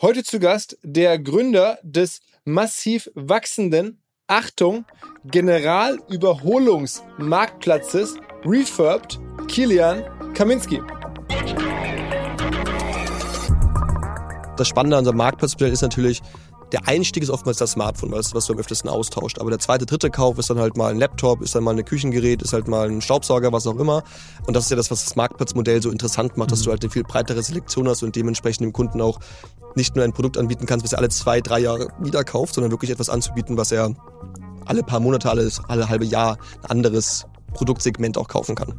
Heute zu Gast der Gründer des massiv wachsenden, Achtung, Generalüberholungsmarktplatzes Refurbed, Kilian Kaminski. Das Spannende an unserem Marktplatzmodell ist natürlich, der Einstieg ist oftmals das Smartphone, was, was du am öftesten austauscht. Aber der zweite, dritte Kauf ist dann halt mal ein Laptop, ist dann mal ein Küchengerät, ist halt mal ein Staubsauger, was auch immer. Und das ist ja das, was das Marktplatzmodell so interessant macht, dass du halt eine viel breitere Selektion hast und dementsprechend dem Kunden auch nicht nur ein Produkt anbieten kannst, was er alle zwei, drei Jahre wieder kauft, sondern wirklich etwas anzubieten, was er alle paar Monate, alle, alle halbe Jahr ein anderes Produktsegment auch kaufen kann.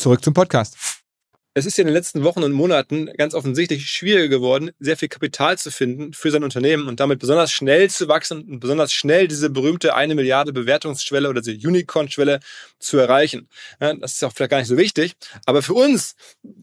Zurück zum Podcast. Es ist ja in den letzten Wochen und Monaten ganz offensichtlich schwieriger geworden, sehr viel Kapital zu finden für sein Unternehmen und damit besonders schnell zu wachsen und besonders schnell diese berühmte eine Milliarde Bewertungsschwelle oder diese Unicorn-Schwelle zu erreichen. Ja, das ist auch vielleicht gar nicht so wichtig, aber für uns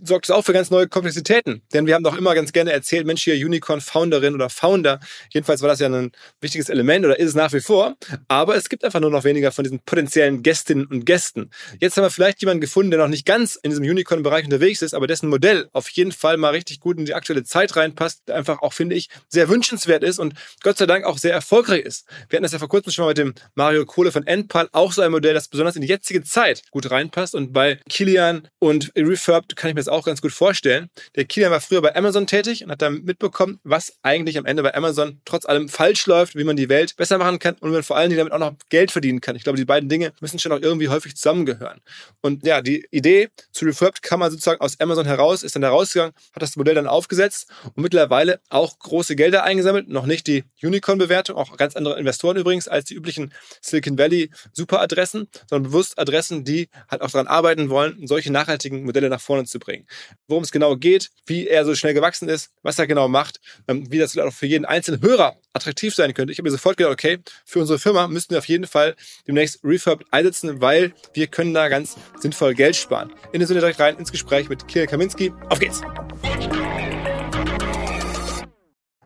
sorgt es auch für ganz neue Komplexitäten, denn wir haben doch immer ganz gerne erzählt, Mensch, hier Unicorn-Founderin oder Founder, jedenfalls war das ja ein wichtiges Element oder ist es nach wie vor, aber es gibt einfach nur noch weniger von diesen potenziellen Gästinnen und Gästen. Jetzt haben wir vielleicht jemanden gefunden, der noch nicht ganz in diesem Unicorn-Bereich unterwegs ist, aber dessen Modell auf jeden Fall mal richtig gut in die aktuelle Zeit reinpasst, einfach auch, finde ich, sehr wünschenswert ist und Gott sei Dank auch sehr erfolgreich ist. Wir hatten das ja vor kurzem schon mal mit dem Mario Kohle von Endpal, auch so ein Modell, das besonders in die jetzige Zeit gut reinpasst und bei Kilian und Refurbed kann ich mir das auch ganz gut vorstellen. Der Kilian war früher bei Amazon tätig und hat dann mitbekommen, was eigentlich am Ende bei Amazon trotz allem falsch läuft, wie man die Welt besser machen kann und man vor allen Dingen damit auch noch Geld verdienen kann. Ich glaube, die beiden Dinge müssen schon auch irgendwie häufig zusammengehören. Und ja, die Idee zu Refurbed kann man sozusagen aus Amazon heraus, ist dann da rausgegangen, hat das Modell dann aufgesetzt und mittlerweile auch große Gelder eingesammelt. Noch nicht die Unicorn-Bewertung, auch ganz andere Investoren übrigens als die üblichen Silicon Valley Superadressen, sondern bewusst Adressen, die halt auch daran arbeiten wollen, solche nachhaltigen Modelle nach vorne zu bringen. Worum es genau geht, wie er so schnell gewachsen ist, was er genau macht, ähm, wie das auch für jeden einzelnen Hörer attraktiv sein könnte. Ich habe mir sofort gedacht, okay, für unsere Firma müssten wir auf jeden Fall demnächst Refurb einsetzen, weil wir können da ganz sinnvoll Geld sparen. In dem Sinne direkt rein ins Gespräch mit Kirill Kaminski. Auf geht's!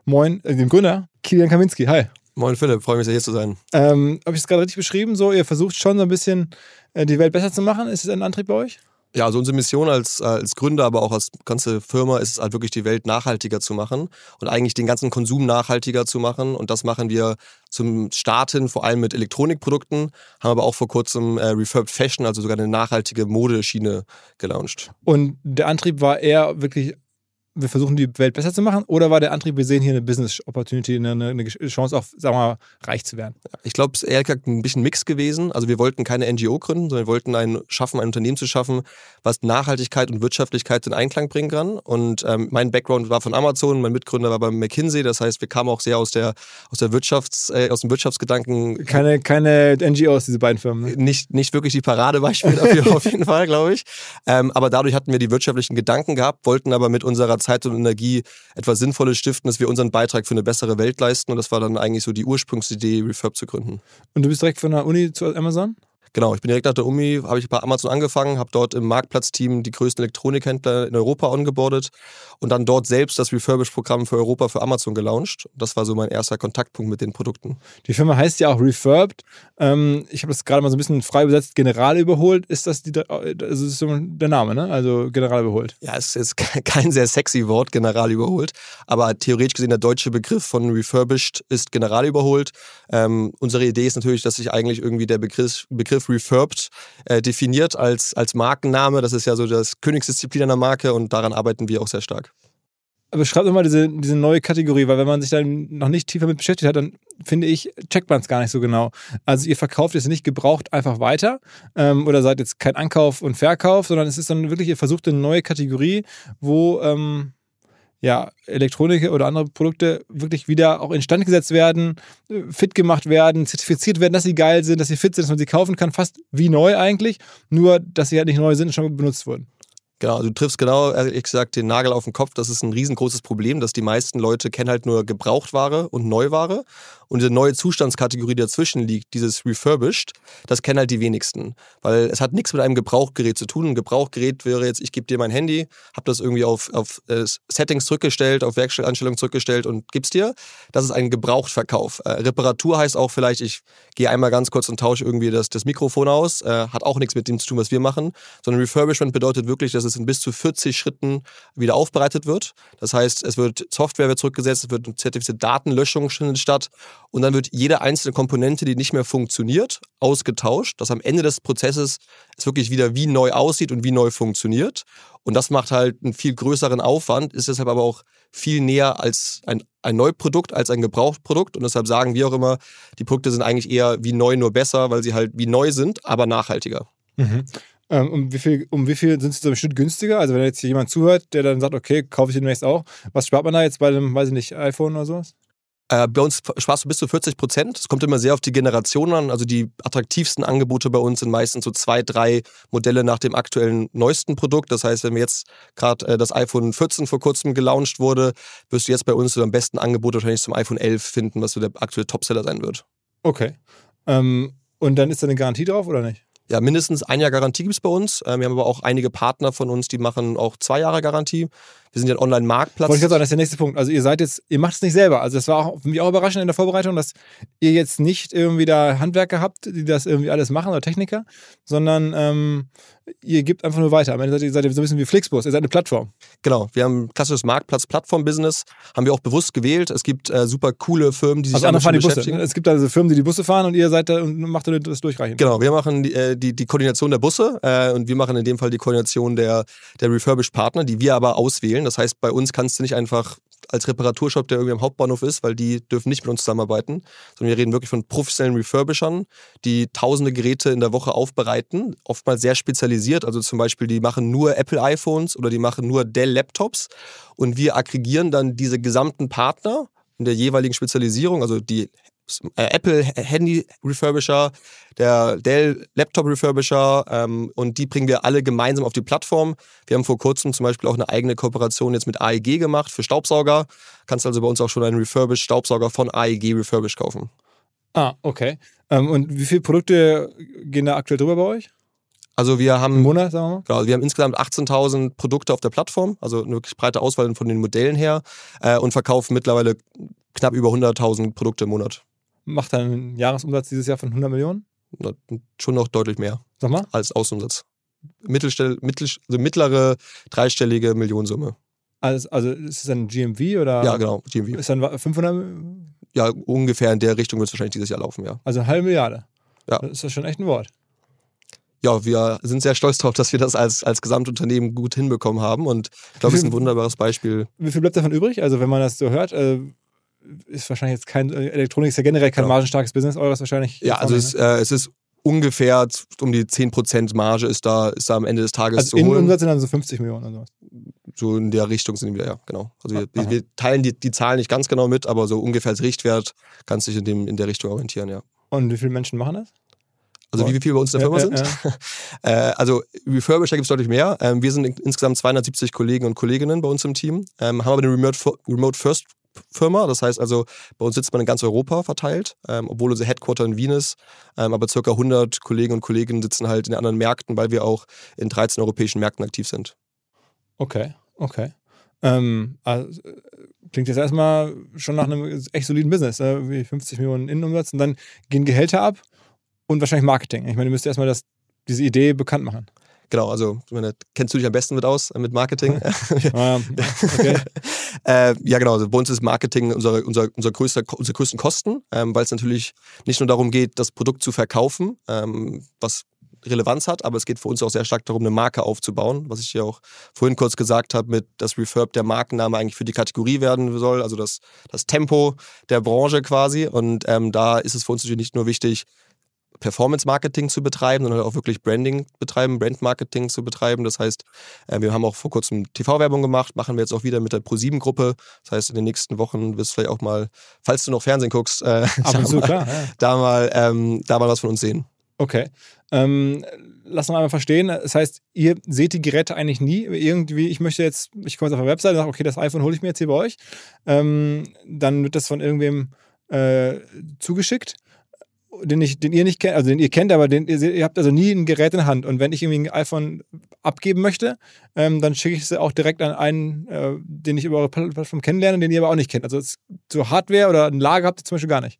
Moin, äh, dem Gründer, Kilian Kaminski. Hi. Moin Philipp, freue mich sehr hier zu sein. Ähm, Habe ich es gerade richtig beschrieben? So, ihr versucht schon so ein bisschen äh, die Welt besser zu machen. Ist es ein Antrieb bei euch? Ja, also unsere Mission als, als Gründer, aber auch als ganze Firma ist es halt wirklich, die Welt nachhaltiger zu machen und eigentlich den ganzen Konsum nachhaltiger zu machen. Und das machen wir zum Starten vor allem mit Elektronikprodukten, haben aber auch vor kurzem äh, Refurbed Fashion, also sogar eine nachhaltige Modeschiene gelauncht. Und der Antrieb war eher wirklich wir versuchen die Welt besser zu machen? Oder war der Antrieb, wir sehen hier eine Business Opportunity, eine, eine Chance auch, sagen wir mal, reich zu werden? Ich glaube, es ist eher gesagt ein bisschen Mix gewesen. Also wir wollten keine NGO gründen, sondern wir wollten ein, schaffen, ein Unternehmen zu schaffen, was Nachhaltigkeit und Wirtschaftlichkeit in Einklang bringen kann. Und ähm, mein Background war von Amazon, mein Mitgründer war bei McKinsey. Das heißt, wir kamen auch sehr aus der, aus der Wirtschafts, äh, aus dem Wirtschaftsgedanken. Keine, keine NGOs, diese beiden Firmen. Ne? Nicht, nicht wirklich die Paradebeispiele dafür auf jeden Fall, glaube ich. Ähm, aber dadurch hatten wir die wirtschaftlichen Gedanken gehabt, wollten aber mit unserer Zeit und Energie etwas Sinnvolles stiften, dass wir unseren Beitrag für eine bessere Welt leisten. Und das war dann eigentlich so die Ursprungsidee, Refurb zu gründen. Und du bist direkt von der Uni zu Amazon? Genau, ich bin direkt nach der Uni, habe ich bei Amazon angefangen, habe dort im Marktplatzteam die größten Elektronikhändler in Europa ongeboardet und dann dort selbst das Refurbish-Programm für Europa für Amazon gelauncht. Das war so mein erster Kontaktpunkt mit den Produkten. Die Firma heißt ja auch Refurbed. Ähm, ich habe das gerade mal so ein bisschen frei übersetzt, General überholt. Ist das, die, das ist so der Name, ne? Also General überholt. Ja, es ist kein sehr sexy Wort, General überholt, aber theoretisch gesehen der deutsche Begriff von Refurbished ist General überholt. Ähm, unsere Idee ist natürlich, dass sich eigentlich irgendwie der Begriff, Begriff Begriff Refurbed äh, definiert als, als Markenname. Das ist ja so das Königsdisziplin einer Marke und daran arbeiten wir auch sehr stark. Aber schreibt doch mal diese, diese neue Kategorie, weil wenn man sich dann noch nicht tiefer mit beschäftigt hat, dann finde ich, checkt man es gar nicht so genau. Also ihr verkauft jetzt nicht gebraucht einfach weiter ähm, oder seid jetzt kein Ankauf und Verkauf, sondern es ist dann wirklich, ihr versucht eine neue Kategorie, wo ähm, ja, Elektronik oder andere Produkte wirklich wieder auch instand gesetzt werden, fit gemacht werden, zertifiziert werden, dass sie geil sind, dass sie fit sind, dass man sie kaufen kann, fast wie neu eigentlich, nur dass sie halt nicht neu sind und schon benutzt wurden. Genau, du triffst genau, ehrlich gesagt, den Nagel auf den Kopf. Das ist ein riesengroßes Problem, dass die meisten Leute kennen halt nur Gebrauchtware und Neuware. Und diese neue Zustandskategorie, die dazwischen liegt, dieses Refurbished, das kennen halt die wenigsten. Weil es hat nichts mit einem Gebrauchgerät zu tun. Ein Gebrauchgerät wäre jetzt, ich gebe dir mein Handy, habe das irgendwie auf, auf äh, Settings zurückgestellt, auf Werkstattanstellungen zurückgestellt und gib's dir. Das ist ein Gebrauchtverkauf. Äh, Reparatur heißt auch vielleicht, ich gehe einmal ganz kurz und tausche irgendwie das, das Mikrofon aus. Äh, hat auch nichts mit dem zu tun, was wir machen. Sondern Refurbishment bedeutet wirklich, dass es in bis zu 40 Schritten wieder aufbereitet wird. Das heißt, es wird Software wird zurückgesetzt, es wird eine zertifizierte Datenlöschung statt und dann wird jede einzelne Komponente, die nicht mehr funktioniert, ausgetauscht, dass am Ende des Prozesses es wirklich wieder wie neu aussieht und wie neu funktioniert. Und das macht halt einen viel größeren Aufwand, ist deshalb aber auch viel näher als ein, ein Neuprodukt, als ein Gebrauchtprodukt. Und deshalb sagen wir auch immer, die Produkte sind eigentlich eher wie neu, nur besser, weil sie halt wie neu sind, aber nachhaltiger. Mhm. Ähm, um wie viel, um wie viel sind sie so im Schnitt günstiger? Also wenn jetzt hier jemand zuhört, der dann sagt, okay, kaufe ich demnächst auch, was spart man da jetzt bei einem, weiß ich nicht, iPhone oder sowas? Äh, bei uns sparst du bis zu 40 Prozent. Es kommt immer sehr auf die Generation an. Also die attraktivsten Angebote bei uns sind meistens so zwei, drei Modelle nach dem aktuellen neuesten Produkt. Das heißt, wenn wir jetzt gerade äh, das iPhone 14 vor kurzem gelauncht wurde, wirst du jetzt bei uns so am besten Angebot wahrscheinlich zum iPhone 11 finden, was so der aktuelle Topseller sein wird. Okay. Ähm, und dann ist da eine Garantie drauf oder nicht? Ja, mindestens ein Jahr Garantie gibt es bei uns. Äh, wir haben aber auch einige Partner von uns, die machen auch zwei Jahre Garantie. Wir sind ja ein Online-Marktplatz. Wollte ich sagen, das ist der nächste Punkt. Also ihr seid jetzt, ihr macht es nicht selber. Also das war auch für mich auch überraschend in der Vorbereitung, dass ihr jetzt nicht irgendwie da Handwerker habt, die das irgendwie alles machen oder Techniker, sondern ähm, ihr gebt einfach nur weiter. Am Ende seid ihr, seid ihr so ein bisschen wie Flixbus, ihr seid eine Plattform. Genau, wir haben ein klassisches Marktplatz-Plattform-Business, haben wir auch bewusst gewählt. Es gibt äh, super coole Firmen, die sich also damit fahren die Busse. Es gibt also Firmen, die die Busse fahren und ihr seid da und macht das durchreichen. Genau, wir machen die, äh, die, die Koordination der Busse äh, und wir machen in dem Fall die Koordination der, der Refurbished-Partner, die wir aber auswählen. Das heißt, bei uns kannst du nicht einfach als Reparaturshop, der irgendwie am Hauptbahnhof ist, weil die dürfen nicht mit uns zusammenarbeiten, sondern wir reden wirklich von professionellen Refurbishern, die tausende Geräte in der Woche aufbereiten, oftmals sehr spezialisiert, also zum Beispiel die machen nur Apple iPhones oder die machen nur Dell Laptops. Und wir aggregieren dann diese gesamten Partner in der jeweiligen Spezialisierung, also die Apple Handy Refurbisher, der Dell Laptop Refurbisher ähm, und die bringen wir alle gemeinsam auf die Plattform. Wir haben vor kurzem zum Beispiel auch eine eigene Kooperation jetzt mit AEG gemacht für Staubsauger. Kannst also bei uns auch schon einen Refurbished Staubsauger von AEG Refurbished kaufen. Ah, okay. Ähm, und wie viele Produkte gehen da aktuell drüber bei euch? Also wir haben, Im Monat, sagen wir mal? Genau, wir haben insgesamt 18.000 Produkte auf der Plattform, also eine wirklich breite Auswahl von den Modellen her äh, und verkaufen mittlerweile knapp über 100.000 Produkte im Monat macht dann einen Jahresumsatz dieses Jahr von 100 Millionen? Na, schon noch deutlich mehr. Sag mal. Als Außenumsatz. Mittelstell, mittel, also mittlere dreistellige Millionensumme. Also, also ist es ein GMV oder? Ja, genau, GMV. Ist dann 500? Ja, ungefähr in der Richtung wird es wahrscheinlich dieses Jahr laufen, ja. Also eine halbe Milliarde. Ja. Das ist ja schon echt ein Wort. ja, wir sind sehr stolz darauf, dass wir das als, als Gesamtunternehmen gut hinbekommen haben und ich glaube, es ist ein wunderbares Beispiel. Wie viel bleibt davon übrig? Also wenn man das so hört, äh, ist wahrscheinlich jetzt kein, äh, Elektronik ist ja generell kein ja. margenstarkes Business, eures wahrscheinlich. Ja, also es, ne? äh, es ist ungefähr um die 10% Marge ist da, ist da am Ende des Tages also zu holen. Umsatz sind dann so 50 Millionen oder sowas. So in der Richtung sind wir, ja, genau. Also wir, wir, teilen die, die Zahlen nicht ganz genau mit, aber so ungefähr als Richtwert kannst du dich in, dem, in der Richtung orientieren, ja. Und wie viele Menschen machen das? Also wie viele bei uns in der Firma ja, sind? Ja. Äh, also Refurbisher gibt es deutlich mehr. Ähm, wir sind insgesamt 270 Kollegen und Kolleginnen bei uns im Team, ähm, haben aber eine Remote First Firma. Das heißt also, bei uns sitzt man in ganz Europa verteilt, ähm, obwohl unser Headquarter in Wien ist. Ähm, aber circa 100 Kollegen und Kolleginnen sitzen halt in anderen Märkten, weil wir auch in 13 europäischen Märkten aktiv sind. Okay, okay. Ähm, also, klingt jetzt erstmal schon nach einem echt soliden Business, äh, wie 50 Millionen Innenumsatz und dann gehen Gehälter ab und wahrscheinlich Marketing. Ich meine, du müsst erstmal das, diese Idee bekannt machen. Genau, also meine, kennst du dich am besten mit aus, äh, mit Marketing? Ah, okay. äh, ja, genau. Also bei uns ist Marketing unser, unser, unser größter, unsere größten Kosten, ähm, weil es natürlich nicht nur darum geht, das Produkt zu verkaufen, ähm, was Relevanz hat, aber es geht für uns auch sehr stark darum, eine Marke aufzubauen, was ich ja auch vorhin kurz gesagt habe, mit dass Refurb der Markenname eigentlich für die Kategorie werden soll, also das, das Tempo der Branche quasi. Und ähm, da ist es für uns natürlich nicht nur wichtig, Performance-Marketing zu betreiben, sondern auch wirklich Branding betreiben, Brand-Marketing zu betreiben. Das heißt, äh, wir haben auch vor kurzem TV-Werbung gemacht, machen wir jetzt auch wieder mit der Pro7-Gruppe. Das heißt, in den nächsten Wochen wirst du vielleicht auch mal, falls du noch Fernsehen guckst, äh, und zu, klar, ja. da, mal, ähm, da mal was von uns sehen. Okay. Ähm, lass uns einmal verstehen. Das heißt, ihr seht die Geräte eigentlich nie. Irgendwie, ich möchte jetzt, ich komme jetzt auf der Webseite und sage, okay, das iPhone hole ich mir jetzt hier bei euch. Ähm, dann wird das von irgendwem äh, zugeschickt den, ich, den ihr nicht kennt, also den ihr kennt, aber den, ihr, ihr, habt also nie ein Gerät in der Hand. Und wenn ich irgendwie ein iPhone abgeben möchte, ähm, dann schicke ich es auch direkt an einen, äh, den ich über eure Plattform kennenlerne, den ihr aber auch nicht kennt. Also so Hardware oder ein Lager habt ihr zum Beispiel gar nicht.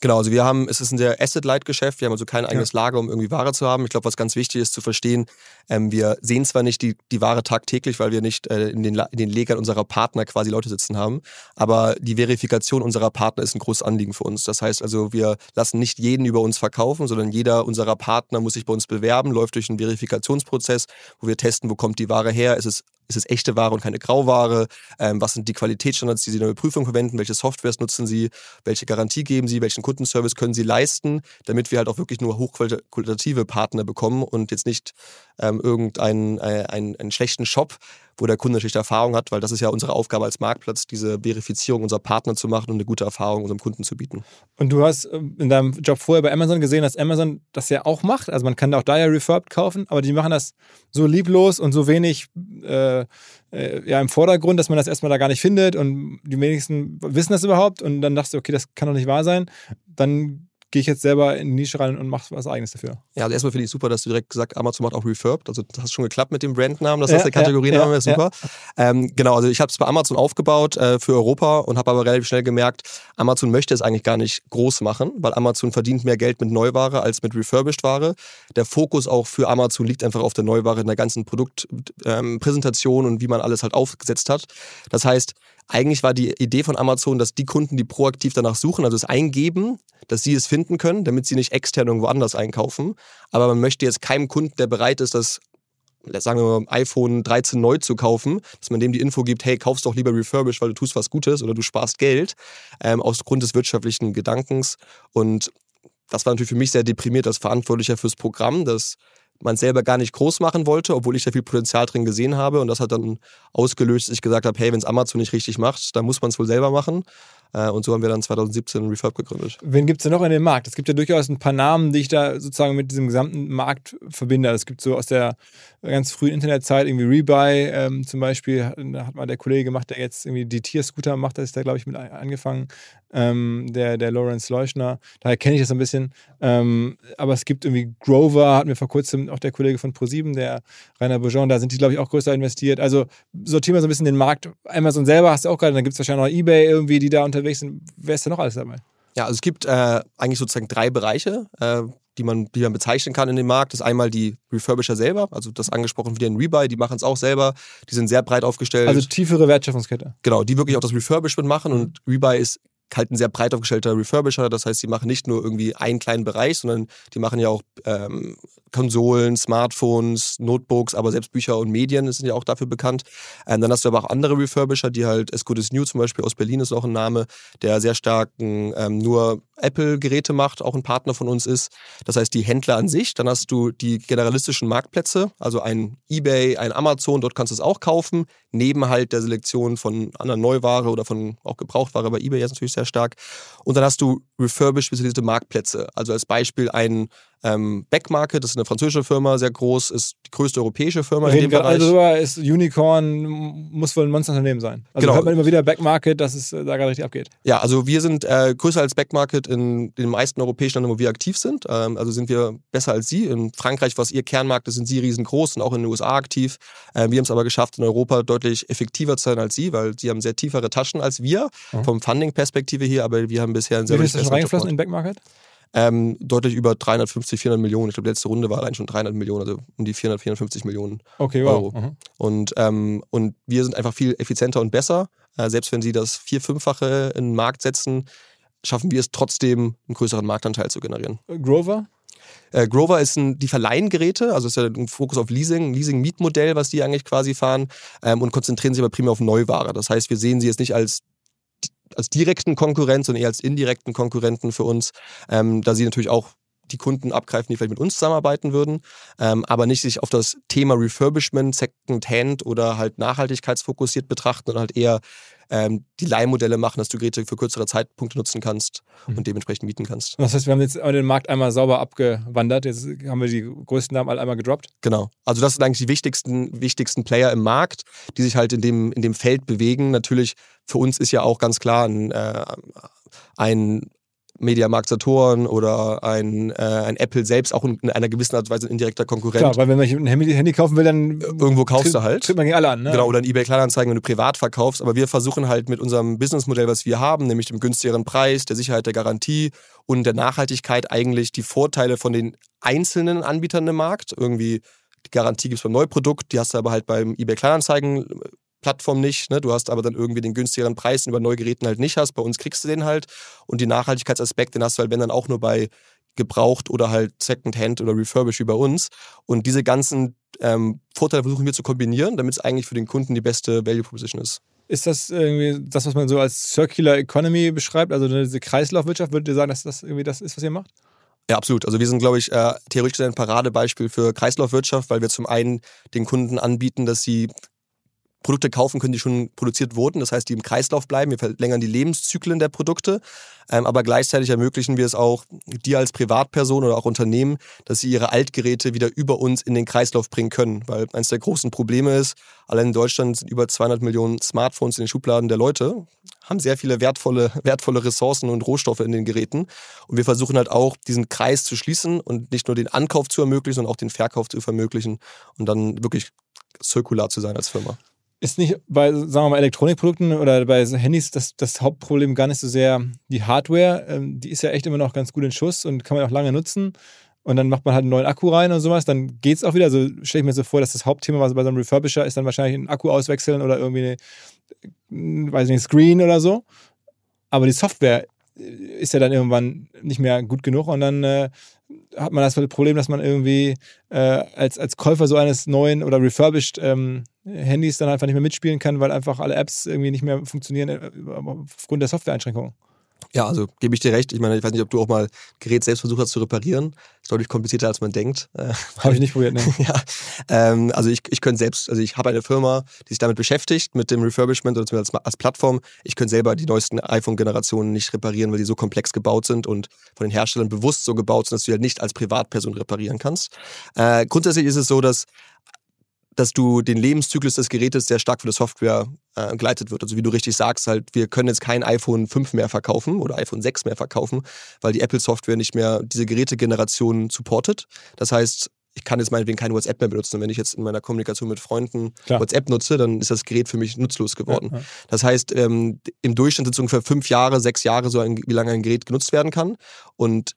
Genau, also wir haben, es ist ein sehr Asset-Light-Geschäft, wir haben also kein eigenes ja. Lager, um irgendwie Ware zu haben. Ich glaube, was ganz wichtig ist zu verstehen, ähm, wir sehen zwar nicht die, die Ware tagtäglich, weil wir nicht äh, in, den, in den Legern unserer Partner quasi Leute sitzen haben, aber die Verifikation unserer Partner ist ein großes Anliegen für uns. Das heißt also, wir lassen nicht jeden über uns verkaufen, sondern jeder unserer Partner muss sich bei uns bewerben, läuft durch einen Verifikationsprozess, wo wir testen, wo kommt die Ware her, ist es ist es echte Ware und keine Grauware? Ähm, was sind die Qualitätsstandards, die Sie in der Überprüfung verwenden? Welche Softwares nutzen Sie? Welche Garantie geben Sie? Welchen Kundenservice können Sie leisten? Damit wir halt auch wirklich nur hochqualitative Partner bekommen und jetzt nicht ähm, irgendeinen äh, einen, einen schlechten Shop, wo der Kunde schlechte Erfahrung hat, weil das ist ja unsere Aufgabe als Marktplatz, diese Verifizierung unserer Partner zu machen und eine gute Erfahrung unserem Kunden zu bieten. Und du hast ähm, in deinem Job vorher bei Amazon gesehen, dass Amazon das ja auch macht. Also man kann auch da ja Refurbed kaufen, aber die machen das so lieblos und so wenig äh, äh, ja, im Vordergrund, dass man das erstmal da gar nicht findet und die wenigsten wissen das überhaupt und dann dachte du, okay, das kann doch nicht wahr sein. Dann gehe ich jetzt selber in die Nische rein und mache was Eigenes dafür. Ja, also erstmal finde ich super, dass du direkt gesagt Amazon macht auch Refurbed. Also das hat schon geklappt mit dem Brandnamen, das ja, heißt der Kategoriename ja, ist super. Ja. Ähm, genau, also ich habe es bei Amazon aufgebaut äh, für Europa und habe aber relativ schnell gemerkt, Amazon möchte es eigentlich gar nicht groß machen, weil Amazon verdient mehr Geld mit Neuware als mit Refurbished Ware. Der Fokus auch für Amazon liegt einfach auf der Neuware in der ganzen Produktpräsentation ähm, und wie man alles halt aufgesetzt hat. Das heißt, eigentlich war die Idee von Amazon, dass die Kunden, die proaktiv danach suchen, also es eingeben, dass sie es finden können, damit sie nicht extern irgendwo anders einkaufen. Aber man möchte jetzt keinem Kunden, der bereit ist, das sagen wir mal, iPhone 13 neu zu kaufen, dass man dem die Info gibt, hey, kaufst doch lieber refurbished, weil du tust was Gutes oder du sparst Geld, ähm, aus Grund des wirtschaftlichen Gedankens. Und das war natürlich für mich sehr deprimiert als Verantwortlicher fürs Programm, dass man selber gar nicht groß machen wollte, obwohl ich da viel Potenzial drin gesehen habe. Und das hat dann ausgelöst, dass ich gesagt habe, hey, wenn es Amazon nicht richtig macht, dann muss man es wohl selber machen. Äh, und so haben wir dann 2017 Refurb gegründet. Wen gibt es denn noch in dem Markt? Es gibt ja durchaus ein paar Namen, die ich da sozusagen mit diesem gesamten Markt verbinde. Es gibt so aus der ganz frühen Internetzeit irgendwie Rebuy ähm, zum Beispiel, da hat mal der Kollege gemacht, der jetzt irgendwie die Tierscooter macht, da ist da glaube ich mit angefangen, ähm, der, der Lawrence Leuschner. Daher kenne ich das ein bisschen. Ähm, aber es gibt irgendwie Grover, hat mir vor kurzem auch der Kollege von ProSieben, der Rainer Bourgeon, da sind die glaube ich auch größer investiert. Also sortieren wir so ein bisschen den Markt. Amazon selber hast du auch gerade, dann gibt es wahrscheinlich noch Ebay irgendwie, die da unterwegs sind. Wer ist da noch alles dabei? Ja, also es gibt äh, eigentlich sozusagen drei Bereiche, äh, die, man, die man bezeichnen kann in dem Markt. Das ist einmal die Refurbisher selber, also das angesprochen wieder in Rebuy, die machen es auch selber. Die sind sehr breit aufgestellt. Also tiefere Wertschöpfungskette. Genau, die wirklich auch das Refurbishment machen und Rebuy ist halt ein sehr breit aufgestellter Refurbisher. Das heißt, sie machen nicht nur irgendwie einen kleinen Bereich, sondern die machen ja auch ähm, Konsolen, Smartphones, Notebooks, aber selbst Bücher und Medien sind ja auch dafür bekannt. Ähm, dann hast du aber auch andere Refurbisher, die halt, As Good As New zum Beispiel aus Berlin ist auch ein Name, der sehr stark ähm, nur Apple-Geräte macht, auch ein Partner von uns ist. Das heißt, die Händler an sich. Dann hast du die generalistischen Marktplätze, also ein eBay, ein Amazon, dort kannst du es auch kaufen, neben halt der Selektion von anderen Neuware oder von auch Gebrauchtware bei eBay jetzt natürlich sehr stark. Und dann hast du refurbished spezialisierte Marktplätze. Also als Beispiel ein ähm, Backmarket, das ist eine französische Firma, sehr groß, ist die größte europäische Firma in dem Bereich. Also ist Unicorn, muss wohl ein Monsterunternehmen sein. Also genau. hört man immer wieder Backmarket, dass es äh, da gerade richtig abgeht. Ja, also wir sind äh, größer als Backmarket in, in den meisten europäischen Ländern, wo wir aktiv sind. Ähm, also sind wir besser als Sie. In Frankreich, was Ihr Kernmarkt ist, sind Sie riesengroß und auch in den USA aktiv. Äh, wir haben es aber geschafft, in Europa deutlich effektiver zu sein als Sie, weil Sie haben sehr tiefere Taschen als wir, mhm. vom Funding-Perspektive hier, aber wir haben bisher ein sehr Wie viel ist das schon reingeflossen in Backmarket? Ähm, deutlich über 350, 400 Millionen. Ich glaube, die letzte Runde war allein schon 300 Millionen, also um die 400, 450 Millionen okay, wow. Euro. Mhm. Und, ähm, und wir sind einfach viel effizienter und besser. Äh, selbst wenn sie das vier-, fünffache in den Markt setzen, schaffen wir es trotzdem, einen größeren Marktanteil zu generieren. Grover? Äh, Grover ist ein, die verleihen Geräte, also ist ja ein Fokus auf Leasing, ein Leasing-Mietmodell, was die eigentlich quasi fahren ähm, und konzentrieren sich aber primär auf Neuware. Das heißt, wir sehen sie jetzt nicht als als direkten Konkurrent, sondern eher als indirekten Konkurrenten für uns, ähm, da sie natürlich auch die Kunden abgreifen, die vielleicht mit uns zusammenarbeiten würden, ähm, aber nicht sich auf das Thema Refurbishment, Second Hand oder halt nachhaltigkeitsfokussiert betrachten, sondern halt eher ähm, die Leihmodelle machen, dass du Geräte für kürzere Zeitpunkte nutzen kannst mhm. und dementsprechend mieten kannst. Das heißt, wir haben jetzt den Markt einmal sauber abgewandert. Jetzt haben wir die größten Namen alle einmal gedroppt. Genau. Also das sind eigentlich die wichtigsten, wichtigsten Player im Markt, die sich halt in dem, in dem Feld bewegen. Natürlich, für uns ist ja auch ganz klar ein, äh, ein Mediamarkt Saturn oder ein, äh, ein Apple selbst auch in einer gewissen Art und Weise ein indirekter Konkurrent. Klar, weil wenn man ein Handy, kaufen will, dann irgendwo kaufst du halt. Tritt man gegen alle an. Ne? Genau, oder ein eBay Kleinanzeigen, wenn du privat verkaufst. Aber wir versuchen halt mit unserem Businessmodell, was wir haben, nämlich dem günstigeren Preis, der Sicherheit der Garantie und der Nachhaltigkeit eigentlich die Vorteile von den einzelnen Anbietern im Markt. Irgendwie die Garantie gibt es beim Neuprodukt, die hast du aber halt beim eBay Kleinanzeigen Plattform nicht. Ne? Du hast aber dann irgendwie den günstigeren Preis, den du bei Neugeräten halt nicht hast. Bei uns kriegst du den halt. Und die Nachhaltigkeitsaspekt, den hast du halt, wenn dann auch nur bei gebraucht oder halt Secondhand oder Refurbish wie bei uns. Und diese ganzen ähm, Vorteile versuchen wir zu kombinieren, damit es eigentlich für den Kunden die beste Value Proposition ist. Ist das irgendwie das, was man so als Circular Economy beschreibt, also diese Kreislaufwirtschaft? Würdet ihr sagen, dass das irgendwie das ist, was ihr macht? Ja, absolut. Also wir sind, glaube ich, äh, theoretisch ein Paradebeispiel für Kreislaufwirtschaft, weil wir zum einen den Kunden anbieten, dass sie Produkte kaufen können, die schon produziert wurden. Das heißt, die im Kreislauf bleiben. Wir verlängern die Lebenszyklen der Produkte. Ähm, aber gleichzeitig ermöglichen wir es auch dir als Privatperson oder auch Unternehmen, dass sie ihre Altgeräte wieder über uns in den Kreislauf bringen können. Weil eines der großen Probleme ist, allein in Deutschland sind über 200 Millionen Smartphones in den Schubladen der Leute, haben sehr viele wertvolle, wertvolle Ressourcen und Rohstoffe in den Geräten. Und wir versuchen halt auch, diesen Kreis zu schließen und nicht nur den Ankauf zu ermöglichen, sondern auch den Verkauf zu ermöglichen und dann wirklich zirkular zu sein als Firma. Ist nicht bei, sagen wir mal, Elektronikprodukten oder bei Handys das, das Hauptproblem gar nicht so sehr die Hardware. Ähm, die ist ja echt immer noch ganz gut in Schuss und kann man auch lange nutzen. Und dann macht man halt einen neuen Akku rein und sowas, dann geht es auch wieder. Also stelle ich mir so vor, dass das Hauptthema bei so einem Refurbisher ist dann wahrscheinlich einen Akku auswechseln oder irgendwie eine, weiß nicht, Screen oder so. Aber die Software ist ja dann irgendwann nicht mehr gut genug und dann äh, hat man das Problem, dass man irgendwie äh, als, als Käufer so eines neuen oder refurbished ähm, Handys dann einfach nicht mehr mitspielen kann, weil einfach alle Apps irgendwie nicht mehr funktionieren äh, aufgrund der Softwareeinschränkungen. Ja, also gebe ich dir recht. Ich meine, ich weiß nicht, ob du auch mal Gerät selbst versucht hast zu reparieren. Ist deutlich komplizierter, als man denkt. Äh, habe ich nicht probiert, ne? ja. Ähm, also ich, ich könnte selbst, also ich habe eine Firma, die sich damit beschäftigt, mit dem Refurbishment oder als, als Plattform. Ich könnte selber die neuesten iPhone-Generationen nicht reparieren, weil die so komplex gebaut sind und von den Herstellern bewusst so gebaut sind, dass du ja halt nicht als Privatperson reparieren kannst. Äh, grundsätzlich ist es so, dass dass du den Lebenszyklus des Gerätes sehr stark von der Software äh, geleitet wird. Also wie du richtig sagst, halt, wir können jetzt kein iPhone 5 mehr verkaufen oder iPhone 6 mehr verkaufen, weil die Apple-Software nicht mehr diese Gerätegeneration supportet. Das heißt, ich kann jetzt meinetwegen kein WhatsApp mehr benutzen. Und wenn ich jetzt in meiner Kommunikation mit Freunden Klar. WhatsApp nutze, dann ist das Gerät für mich nutzlos geworden. Ja, ja. Das heißt, ähm, im Durchschnitt sind es ungefähr fünf Jahre, sechs Jahre, so ein, wie lange ein Gerät genutzt werden kann. Und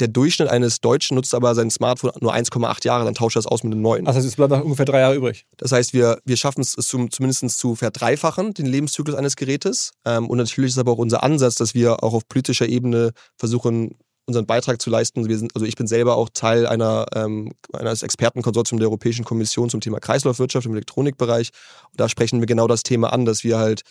der Durchschnitt eines Deutschen nutzt aber sein Smartphone nur 1,8 Jahre, dann tauscht er es aus mit einem neuen. Also es bleibt noch ungefähr drei Jahre übrig. Das heißt, wir, wir schaffen es zum, zumindest zu verdreifachen, den Lebenszyklus eines Gerätes. Ähm, und natürlich ist aber auch unser Ansatz, dass wir auch auf politischer Ebene versuchen, unseren Beitrag zu leisten. Sind, also ich bin selber auch Teil einer, ähm, eines Expertenkonsortiums der Europäischen Kommission zum Thema Kreislaufwirtschaft im Elektronikbereich. Und da sprechen wir genau das Thema an, dass wir halt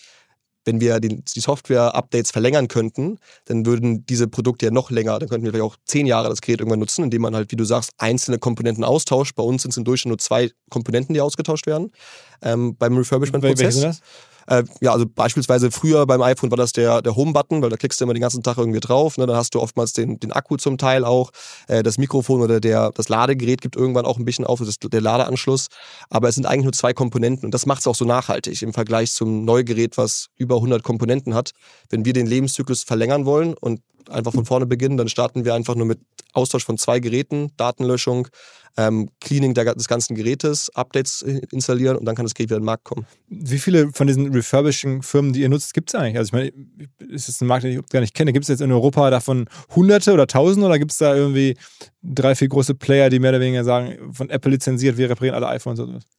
wenn wir die, die Software-Updates verlängern könnten, dann würden diese Produkte ja noch länger, dann könnten wir vielleicht auch zehn Jahre das Gerät irgendwann nutzen, indem man halt, wie du sagst, einzelne Komponenten austauscht. Bei uns sind es im Durchschnitt nur zwei Komponenten, die ausgetauscht werden ähm, beim Refurbishment-Prozess. Äh, ja, also beispielsweise früher beim iPhone war das der, der Home-Button, weil da klickst du immer den ganzen Tag irgendwie drauf. Ne? Dann hast du oftmals den, den Akku zum Teil auch. Äh, das Mikrofon oder der, das Ladegerät gibt irgendwann auch ein bisschen auf, das der Ladeanschluss. Aber es sind eigentlich nur zwei Komponenten und das macht es auch so nachhaltig im Vergleich zum Neugerät, was über 100 Komponenten hat. Wenn wir den Lebenszyklus verlängern wollen und einfach von vorne beginnen, dann starten wir einfach nur mit Austausch von zwei Geräten, Datenlöschung, ähm, Cleaning des ganzen Gerätes, Updates installieren und dann kann das Gerät wieder in den Markt kommen. Wie viele von diesen Refurbishing-Firmen, die ihr nutzt, gibt es eigentlich? Also ich meine, ist das ein Markt, den ich gar nicht kenne? Gibt es jetzt in Europa davon Hunderte oder Tausende oder gibt es da irgendwie drei, vier große Player, die mehr oder weniger sagen, von Apple lizenziert, wir reparieren alle iPhones oder was?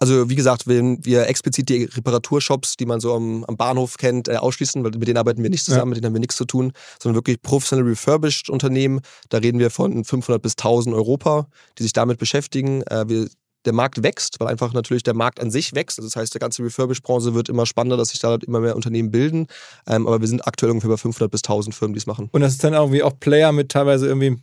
Also wie gesagt, wenn wir explizit die Reparaturshops, die man so am, am Bahnhof kennt, äh, ausschließen, weil mit denen arbeiten wir nicht zusammen, ja. mit denen haben wir nichts zu tun, sondern wirklich professionell refurbished Unternehmen. Da reden wir von 500 bis 1000 Europa, die sich damit beschäftigen. Äh, wir, der Markt wächst, weil einfach natürlich der Markt an sich wächst. Also das heißt, der ganze Refurbished-Branche wird immer spannender, dass sich da halt immer mehr Unternehmen bilden. Ähm, aber wir sind aktuell ungefähr bei 500 bis 1000 Firmen, die es machen. Und das ist dann irgendwie auch Player mit teilweise irgendwie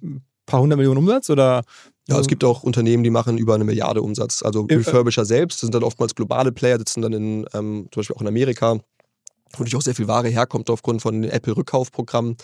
paar hundert Millionen Umsatz oder ja, es gibt auch Unternehmen, die machen über eine Milliarde Umsatz. Also Refurbisher selbst, sind dann oftmals globale Player, sitzen dann in, ähm, zum Beispiel auch in Amerika, wo natürlich auch sehr viel Ware herkommt aufgrund von den Apple-Rückkaufprogrammen.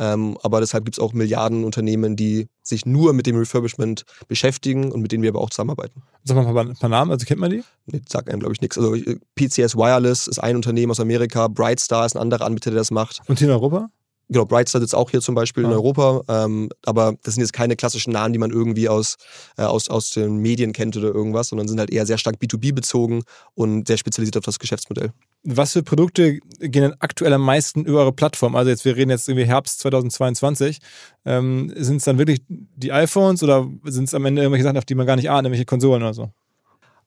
Ähm, aber deshalb gibt es auch Milliarden Unternehmen, die sich nur mit dem Refurbishment beschäftigen und mit denen wir aber auch zusammenarbeiten. Sag mal ein paar, Namen, also kennt man die? Nee, sagt einem, glaube ich, nichts. Also äh, PCS Wireless ist ein Unternehmen aus Amerika, Brightstar ist ein anderer Anbieter, der das macht. Und hier in Europa? Genau, Brightstar sitzt auch hier zum Beispiel ja. in Europa, ähm, aber das sind jetzt keine klassischen Namen, die man irgendwie aus, äh, aus, aus den Medien kennt oder irgendwas, sondern sind halt eher sehr stark B2B bezogen und sehr spezialisiert auf das Geschäftsmodell. Was für Produkte gehen denn aktuell am meisten über eure Plattform? Also jetzt, wir reden jetzt irgendwie Herbst 2022. Ähm, sind es dann wirklich die iPhones oder sind es am Ende irgendwelche Sachen, auf die man gar nicht ahnt, irgendwelche Konsolen oder so?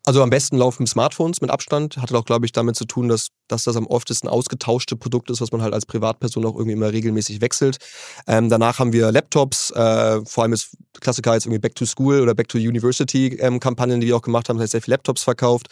Also am besten laufen Smartphones mit Abstand. Hat auch, glaube ich, damit zu tun, dass, dass das am oftesten ausgetauschte Produkt ist, was man halt als Privatperson auch irgendwie immer regelmäßig wechselt. Ähm, danach haben wir Laptops, äh, vor allem ist Klassiker jetzt irgendwie Back to School oder Back to University ähm, Kampagnen, die wir auch gemacht haben, das heißt sehr viele Laptops verkauft.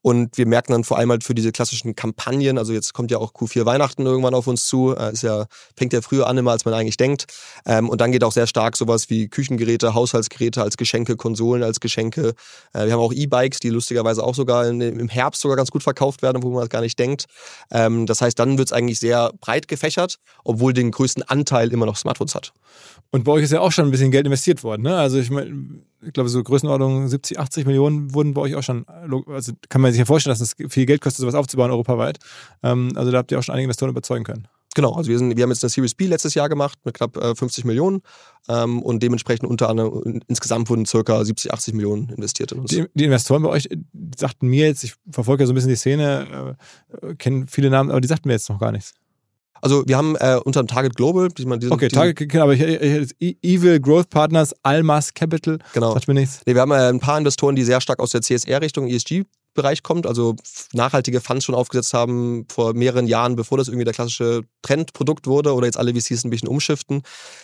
Und wir merken dann vor allem halt für diese klassischen Kampagnen, also jetzt kommt ja auch Q4 Weihnachten irgendwann auf uns zu, äh, ist ja, fängt ja früher an immer, als man eigentlich denkt. Ähm, und dann geht auch sehr stark sowas wie Küchengeräte, Haushaltsgeräte als Geschenke, Konsolen als Geschenke. Äh, wir haben auch E-Bikes, die lustigerweise auch sogar im Herbst sogar ganz gut verkauft werden, wo man das gar nicht denkt. Ähm, das heißt, dann wird es eigentlich sehr breit gefächert, obwohl den größten Anteil immer noch Smartphones hat. Und bei euch ist ja auch schon ein bisschen Geld investiert worden. Ne? Also ich meine, ich glaube, so Größenordnung 70, 80 Millionen wurden bei euch auch schon, also kann man sich ja vorstellen, dass es das viel Geld kostet, sowas aufzubauen europaweit. Ähm, also da habt ihr auch schon einige Investoren überzeugen können. Genau, also wir, sind, wir haben jetzt eine Series B letztes Jahr gemacht mit knapp äh, 50 Millionen ähm, und dementsprechend unter anderem insgesamt wurden circa 70, 80 Millionen investiert in uns. Die, die Investoren bei euch sagten mir jetzt, ich verfolge ja so ein bisschen die Szene, äh, kenne viele Namen, aber die sagten mir jetzt noch gar nichts. Also wir haben äh, unter dem Target Global, diesen, diesen, okay, Target, aber ich, ich, ich, Evil Growth Partners, Almas Capital, genau. sagt mir nichts. Nee, wir haben äh, ein paar Investoren, die sehr stark aus der CSR-Richtung, ESG Bereich kommt, also nachhaltige Funds schon aufgesetzt haben vor mehreren Jahren, bevor das irgendwie der klassische Trendprodukt wurde oder jetzt alle VCs ein bisschen umschiften,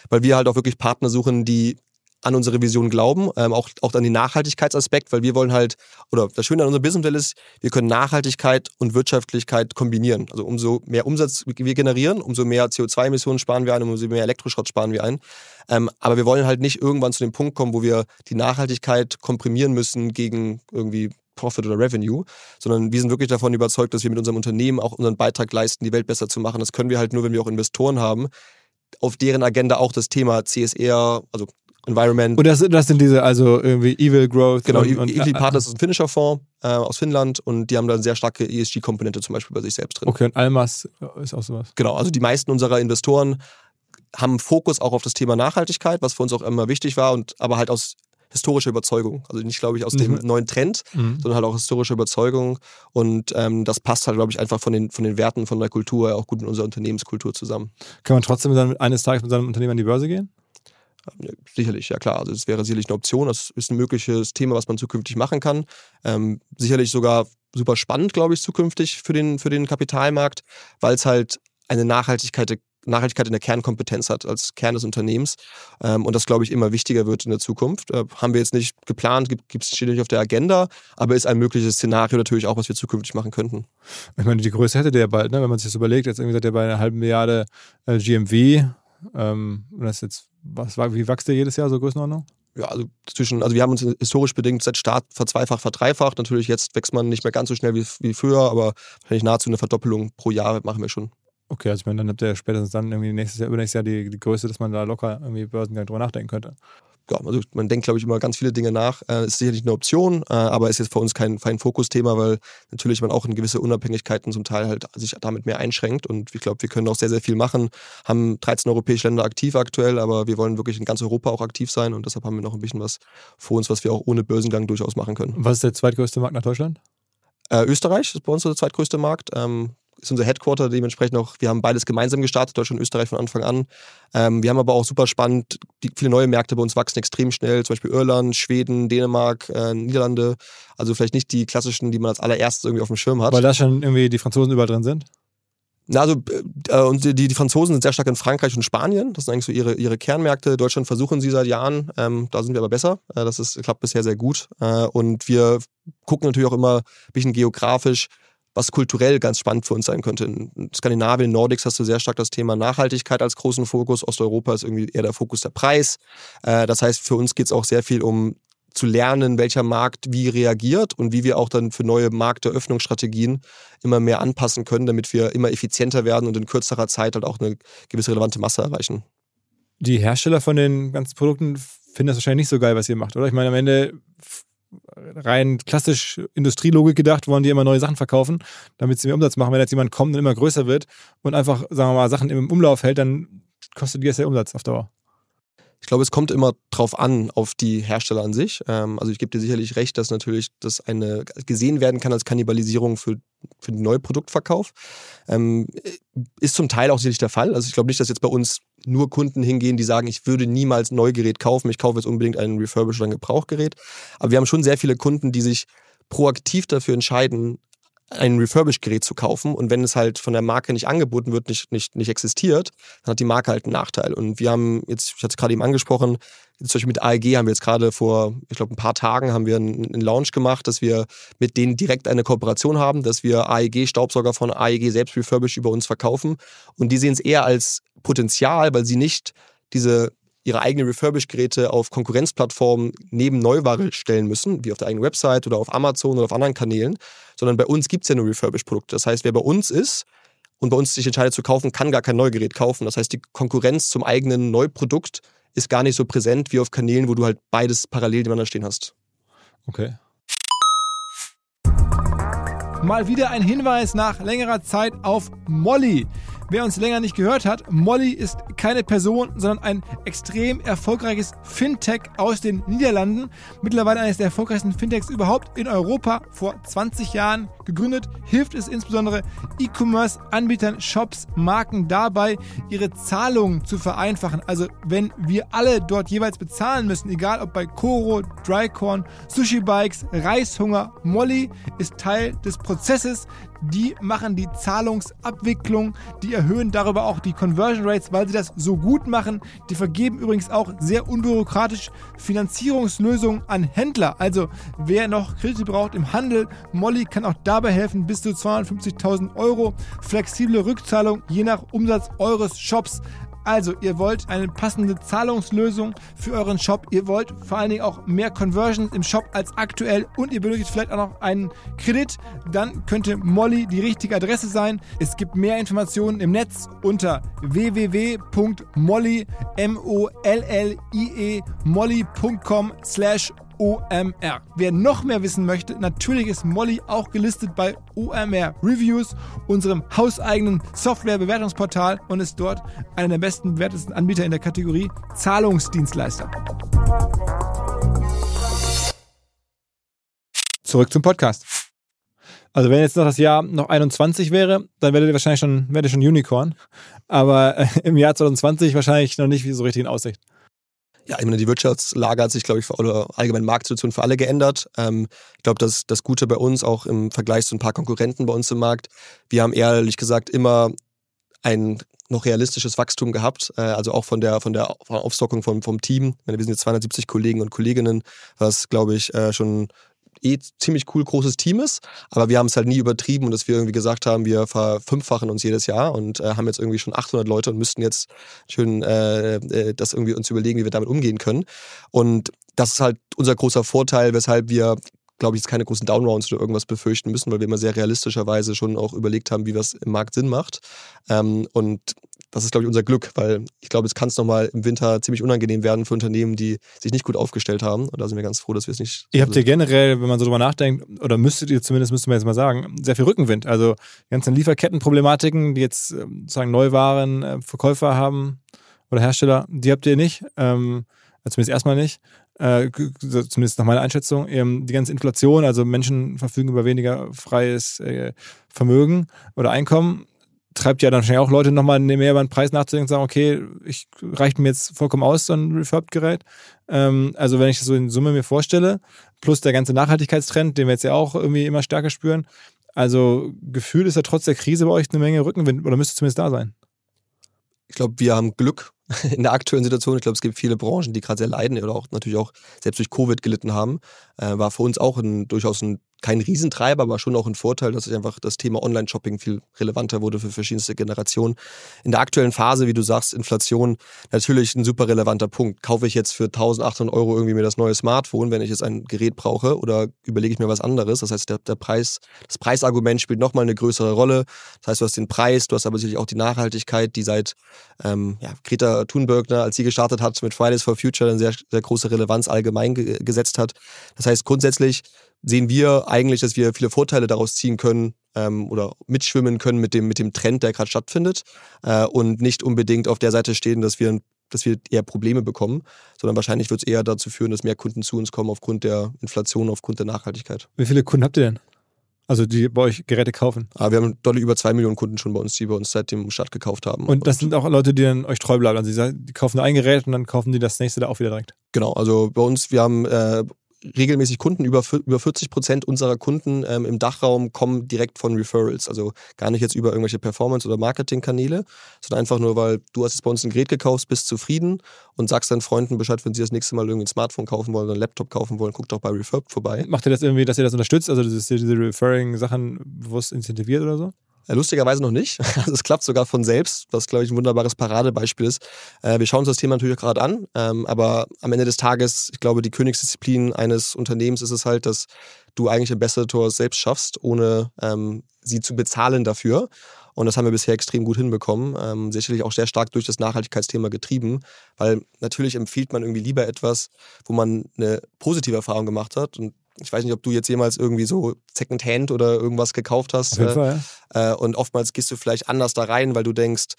weil wir halt auch wirklich Partner suchen, die an unsere Vision glauben, ähm, auch, auch an den Nachhaltigkeitsaspekt, weil wir wollen halt, oder das Schöne an unserem Businessmodell ist, wir können Nachhaltigkeit und Wirtschaftlichkeit kombinieren. Also umso mehr Umsatz wir generieren, umso mehr CO2-Emissionen sparen wir ein, umso mehr Elektroschrott sparen wir ein. Ähm, aber wir wollen halt nicht irgendwann zu dem Punkt kommen, wo wir die Nachhaltigkeit komprimieren müssen gegen irgendwie Profit oder Revenue, sondern wir sind wirklich davon überzeugt, dass wir mit unserem Unternehmen auch unseren Beitrag leisten, die Welt besser zu machen. Das können wir halt nur, wenn wir auch Investoren haben, auf deren Agenda auch das Thema CSR, also Environment. Und das, das sind diese, also irgendwie Evil Growth. Genau, und, und, Evil Partners ist ein finnischer Fonds äh, aus Finnland und die haben da eine sehr starke ESG-Komponente zum Beispiel bei sich selbst drin. Okay, und Almas ist auch sowas. Genau, also die meisten unserer Investoren haben Fokus auch auf das Thema Nachhaltigkeit, was für uns auch immer wichtig war und aber halt aus historische Überzeugung. Also nicht, glaube ich, aus dem mhm. neuen Trend, mhm. sondern halt auch historische Überzeugung. Und ähm, das passt halt, glaube ich, einfach von den, von den Werten, von der Kultur auch gut in unserer Unternehmenskultur zusammen. Kann man trotzdem dann eines Tages mit seinem Unternehmen an die Börse gehen? Sicherlich, ja klar. Also es wäre sicherlich eine Option. Das ist ein mögliches Thema, was man zukünftig machen kann. Ähm, sicherlich sogar super spannend, glaube ich, zukünftig für den, für den Kapitalmarkt, weil es halt eine Nachhaltigkeit, Nachhaltigkeit in der Kernkompetenz hat als Kern des Unternehmens. Ähm, und das, glaube ich, immer wichtiger wird in der Zukunft. Äh, haben wir jetzt nicht geplant, gibt es steht nicht auf der Agenda, aber ist ein mögliches Szenario natürlich auch, was wir zukünftig machen könnten. Ich meine, die Größe hätte der bald, ne? wenn man sich das überlegt. Jetzt irgendwie seid ihr bei einer halben Milliarde äh, GMV. Ähm, und das jetzt, was, wie wächst der jedes Jahr so Größenordnung? ja, also zwischen, also wir haben uns historisch bedingt seit Start verzweifacht, verdreifacht. Natürlich jetzt wächst man nicht mehr ganz so schnell wie, wie früher, aber wahrscheinlich nahezu eine Verdoppelung pro Jahr machen wir schon. Okay, also ich meine, dann habt ihr spätestens dann irgendwie nächstes Jahr, übernächstes Jahr die, die Größe, dass man da locker irgendwie Börsengang drüber nachdenken könnte. Ja, also man denkt, glaube ich, immer ganz viele Dinge nach. Äh, ist sicherlich eine Option, äh, aber ist jetzt für uns kein, kein Fokusthema, weil natürlich man auch in gewisse Unabhängigkeiten zum Teil halt sich damit mehr einschränkt. Und ich glaube, wir können auch sehr, sehr viel machen. Haben 13 europäische Länder aktiv aktuell, aber wir wollen wirklich in ganz Europa auch aktiv sein und deshalb haben wir noch ein bisschen was vor uns, was wir auch ohne Börsengang durchaus machen können. Was ist der zweitgrößte Markt nach Deutschland? Äh, Österreich ist bei uns der zweitgrößte Markt. Ähm, ist unser Headquarter dementsprechend auch, wir haben beides gemeinsam gestartet, Deutschland und Österreich von Anfang an. Ähm, wir haben aber auch super spannend, die, viele neue Märkte bei uns wachsen extrem schnell, zum Beispiel Irland, Schweden, Dänemark, äh, Niederlande. Also vielleicht nicht die klassischen, die man als allererstes irgendwie auf dem Schirm hat. Weil da schon irgendwie die Franzosen überall drin sind? Na, also äh, und die, die Franzosen sind sehr stark in Frankreich und Spanien. Das sind eigentlich so ihre, ihre Kernmärkte. Deutschland versuchen sie seit Jahren. Ähm, da sind wir aber besser. Äh, das ist, klappt bisher sehr gut. Äh, und wir gucken natürlich auch immer ein bisschen geografisch, was kulturell ganz spannend für uns sein könnte. In Skandinavien, Nordics hast du sehr stark das Thema Nachhaltigkeit als großen Fokus. Osteuropa ist irgendwie eher der Fokus der Preis. Äh, das heißt, für uns geht es auch sehr viel um zu lernen, welcher Markt wie reagiert und wie wir auch dann für neue Markteröffnungsstrategien immer mehr anpassen können, damit wir immer effizienter werden und in kürzerer Zeit halt auch eine gewisse relevante Masse erreichen. Die Hersteller von den ganzen Produkten finden das wahrscheinlich nicht so geil, was ihr macht, oder? Ich meine, am Ende rein klassisch Industrielogik gedacht, wollen die immer neue Sachen verkaufen, damit sie mehr Umsatz machen. Wenn jetzt jemand kommt und immer größer wird und einfach, sagen wir mal, Sachen im Umlauf hält, dann kostet die das ja Umsatz auf Dauer. Ich glaube, es kommt immer drauf an, auf die Hersteller an sich. Ähm, also ich gebe dir sicherlich recht, dass natürlich das eine gesehen werden kann als Kannibalisierung für, für den Neuproduktverkauf. Ähm, ist zum Teil auch sicherlich der Fall. Also ich glaube nicht, dass jetzt bei uns nur Kunden hingehen, die sagen, ich würde niemals ein Neugerät kaufen, ich kaufe jetzt unbedingt ein Refurbished oder ein Gebrauchgerät. Aber wir haben schon sehr viele Kunden, die sich proaktiv dafür entscheiden, ein Refurbished-Gerät zu kaufen und wenn es halt von der Marke nicht angeboten wird, nicht, nicht, nicht existiert, dann hat die Marke halt einen Nachteil. Und wir haben jetzt, ich hatte es gerade eben angesprochen, zum Beispiel mit AEG haben wir jetzt gerade vor, ich glaube, ein paar Tagen haben wir einen, einen Launch gemacht, dass wir mit denen direkt eine Kooperation haben, dass wir AEG-Staubsauger von AEG selbst refurbished über uns verkaufen. Und die sehen es eher als Potenzial, weil sie nicht diese ihre eigenen Refurbished-Geräte auf Konkurrenzplattformen neben Neuware stellen müssen, wie auf der eigenen Website oder auf Amazon oder auf anderen Kanälen, sondern bei uns gibt es ja nur Refurbished-Produkte. Das heißt, wer bei uns ist und bei uns sich entscheidet zu kaufen, kann gar kein Neugerät kaufen. Das heißt, die Konkurrenz zum eigenen Neuprodukt ist gar nicht so präsent wie auf Kanälen, wo du halt beides parallel nebeneinander stehen hast. Okay. Mal wieder ein Hinweis nach längerer Zeit auf Molly. Wer uns länger nicht gehört hat, Molly ist keine Person, sondern ein extrem erfolgreiches Fintech aus den Niederlanden. Mittlerweile eines der erfolgreichsten Fintechs überhaupt in Europa. Vor 20 Jahren gegründet, hilft es insbesondere E-Commerce-Anbietern, Shops, Marken dabei, ihre Zahlungen zu vereinfachen. Also wenn wir alle dort jeweils bezahlen müssen, egal ob bei Koro, Drycorn, Sushi Bikes, Reishunger, Molly ist Teil des Prozesses. Die machen die Zahlungsabwicklung, die erhöhen darüber auch die Conversion Rates, weil sie das so gut machen. Die vergeben übrigens auch sehr unbürokratisch Finanzierungslösungen an Händler. Also wer noch Kredite braucht im Handel, Molly kann auch dabei helfen, bis zu 250.000 Euro. Flexible Rückzahlung je nach Umsatz eures Shops. Also, ihr wollt eine passende Zahlungslösung für euren Shop. Ihr wollt vor allen Dingen auch mehr Conversions im Shop als aktuell und ihr benötigt vielleicht auch noch einen Kredit. Dann könnte Molly die richtige Adresse sein. Es gibt mehr Informationen im Netz unter www.molly, M-O-L-L-I-E, molly.com slash OMR. Wer noch mehr wissen möchte, natürlich ist Molly auch gelistet bei OMR Reviews, unserem hauseigenen Software-Bewertungsportal und ist dort einer der besten bewertesten Anbieter in der Kategorie Zahlungsdienstleister. Zurück zum Podcast. Also wenn jetzt noch das Jahr noch 21 wäre, dann werdet ihr wahrscheinlich schon, werdet ihr schon Unicorn. Aber äh, im Jahr 2020 wahrscheinlich noch nicht so richtig in Aussicht. Ja, ich meine, die Wirtschaftslage hat sich, glaube ich, oder allgemein Marktsituation für alle geändert. Ähm, ich glaube, das, das Gute bei uns, auch im Vergleich zu ein paar Konkurrenten bei uns im Markt, wir haben ehrlich gesagt immer ein noch realistisches Wachstum gehabt, äh, also auch von der, von der Aufstockung vom, vom Team. Meine, wir sind jetzt 270 Kollegen und Kolleginnen, was, glaube ich, äh, schon eh ziemlich cool großes Team ist, aber wir haben es halt nie übertrieben und dass wir irgendwie gesagt haben, wir verfünffachen uns jedes Jahr und äh, haben jetzt irgendwie schon 800 Leute und müssten jetzt schön äh, äh, das irgendwie uns überlegen, wie wir damit umgehen können. Und das ist halt unser großer Vorteil, weshalb wir glaube ich, jetzt keine großen Downrounds oder irgendwas befürchten müssen, weil wir immer sehr realistischerweise schon auch überlegt haben, wie was im Markt Sinn macht. Ähm, und das ist, glaube ich, unser Glück, weil ich glaube, es kann es nochmal im Winter ziemlich unangenehm werden für Unternehmen, die sich nicht gut aufgestellt haben. Und da sind wir ganz froh, dass wir es nicht. Ihr habt ja generell, wenn man so drüber nachdenkt, oder müsstet ihr zumindest, müsste man jetzt mal sagen, sehr viel Rückenwind. Also die ganzen Lieferkettenproblematiken, die jetzt ähm, sozusagen Neuwaren, äh, Verkäufer haben oder Hersteller, die habt ihr nicht. Ähm, zumindest erstmal nicht. Äh, zumindest nach meiner Einschätzung. Ähm, die ganze Inflation, also Menschen verfügen über weniger freies äh, Vermögen oder Einkommen treibt ja dann wahrscheinlich auch Leute nochmal mehr über den Preis nachzudenken und sagen, okay, ich reicht mir jetzt vollkommen aus, so ein Refurb-Gerät. Ähm, also wenn ich das so in Summe mir vorstelle, plus der ganze Nachhaltigkeitstrend, den wir jetzt ja auch irgendwie immer stärker spüren. Also Gefühl ist ja trotz der Krise bei euch eine Menge Rückenwind oder müsste zumindest da sein. Ich glaube, wir haben Glück in der aktuellen Situation. Ich glaube, es gibt viele Branchen, die gerade sehr leiden oder auch natürlich auch selbst durch Covid gelitten haben. Äh, war für uns auch ein, durchaus ein kein Riesentreiber, aber schon auch ein Vorteil, dass einfach das Thema Online-Shopping viel relevanter wurde für verschiedenste Generationen. In der aktuellen Phase, wie du sagst, Inflation, natürlich ein super relevanter Punkt. Kaufe ich jetzt für 1800 Euro irgendwie mir das neue Smartphone, wenn ich jetzt ein Gerät brauche oder überlege ich mir was anderes? Das heißt, der, der Preis, das Preisargument spielt nochmal eine größere Rolle. Das heißt, du hast den Preis, du hast aber sicherlich auch die Nachhaltigkeit, die seit ähm, ja, Greta Ne, als sie gestartet hat mit Fridays for Future, eine sehr, sehr große Relevanz allgemein ge gesetzt hat. Das heißt, grundsätzlich sehen wir eigentlich, dass wir viele Vorteile daraus ziehen können ähm, oder mitschwimmen können mit dem, mit dem Trend, der gerade stattfindet äh, und nicht unbedingt auf der Seite stehen, dass wir, dass wir eher Probleme bekommen, sondern wahrscheinlich wird es eher dazu führen, dass mehr Kunden zu uns kommen aufgrund der Inflation, aufgrund der Nachhaltigkeit. Wie viele Kunden habt ihr denn? Also die bei euch Geräte kaufen? Ah, wir haben deutlich über zwei Millionen Kunden schon bei uns, die bei uns seit dem Start gekauft haben. Und das sind auch Leute, die dann euch treu bleiben. Also die, kaufen ein Gerät und dann kaufen die das nächste da auch wieder direkt. Genau, also bei uns, wir haben äh, regelmäßig Kunden. Über, über 40 Prozent unserer Kunden ähm, im Dachraum kommen direkt von Referrals. Also gar nicht jetzt über irgendwelche Performance- oder Marketingkanäle, sondern einfach nur, weil du hast jetzt bei uns ein Gerät gekauft, bist zufrieden und sagst deinen Freunden Bescheid, wenn sie das nächste Mal irgendwie ein Smartphone kaufen wollen oder einen Laptop kaufen wollen, guck doch bei Refurb vorbei. Macht ihr das irgendwie, dass ihr das unterstützt, also diese, diese Referring-Sachen bewusst incentiviert oder so? Äh, lustigerweise noch nicht. Also es klappt sogar von selbst, was, glaube ich, ein wunderbares Paradebeispiel ist. Äh, wir schauen uns das Thema natürlich auch gerade an, ähm, aber am Ende des Tages, ich glaube, die Königsdisziplin eines Unternehmens ist es halt, dass du eigentlich Ambassadors selbst schaffst, ohne ähm, sie zu bezahlen dafür. Und das haben wir bisher extrem gut hinbekommen. Ähm, sicherlich auch sehr stark durch das Nachhaltigkeitsthema getrieben, weil natürlich empfiehlt man irgendwie lieber etwas, wo man eine positive Erfahrung gemacht hat. Und ich weiß nicht, ob du jetzt jemals irgendwie so Secondhand oder irgendwas gekauft hast. Auf jeden äh, Fall, ja. äh, und oftmals gehst du vielleicht anders da rein, weil du denkst,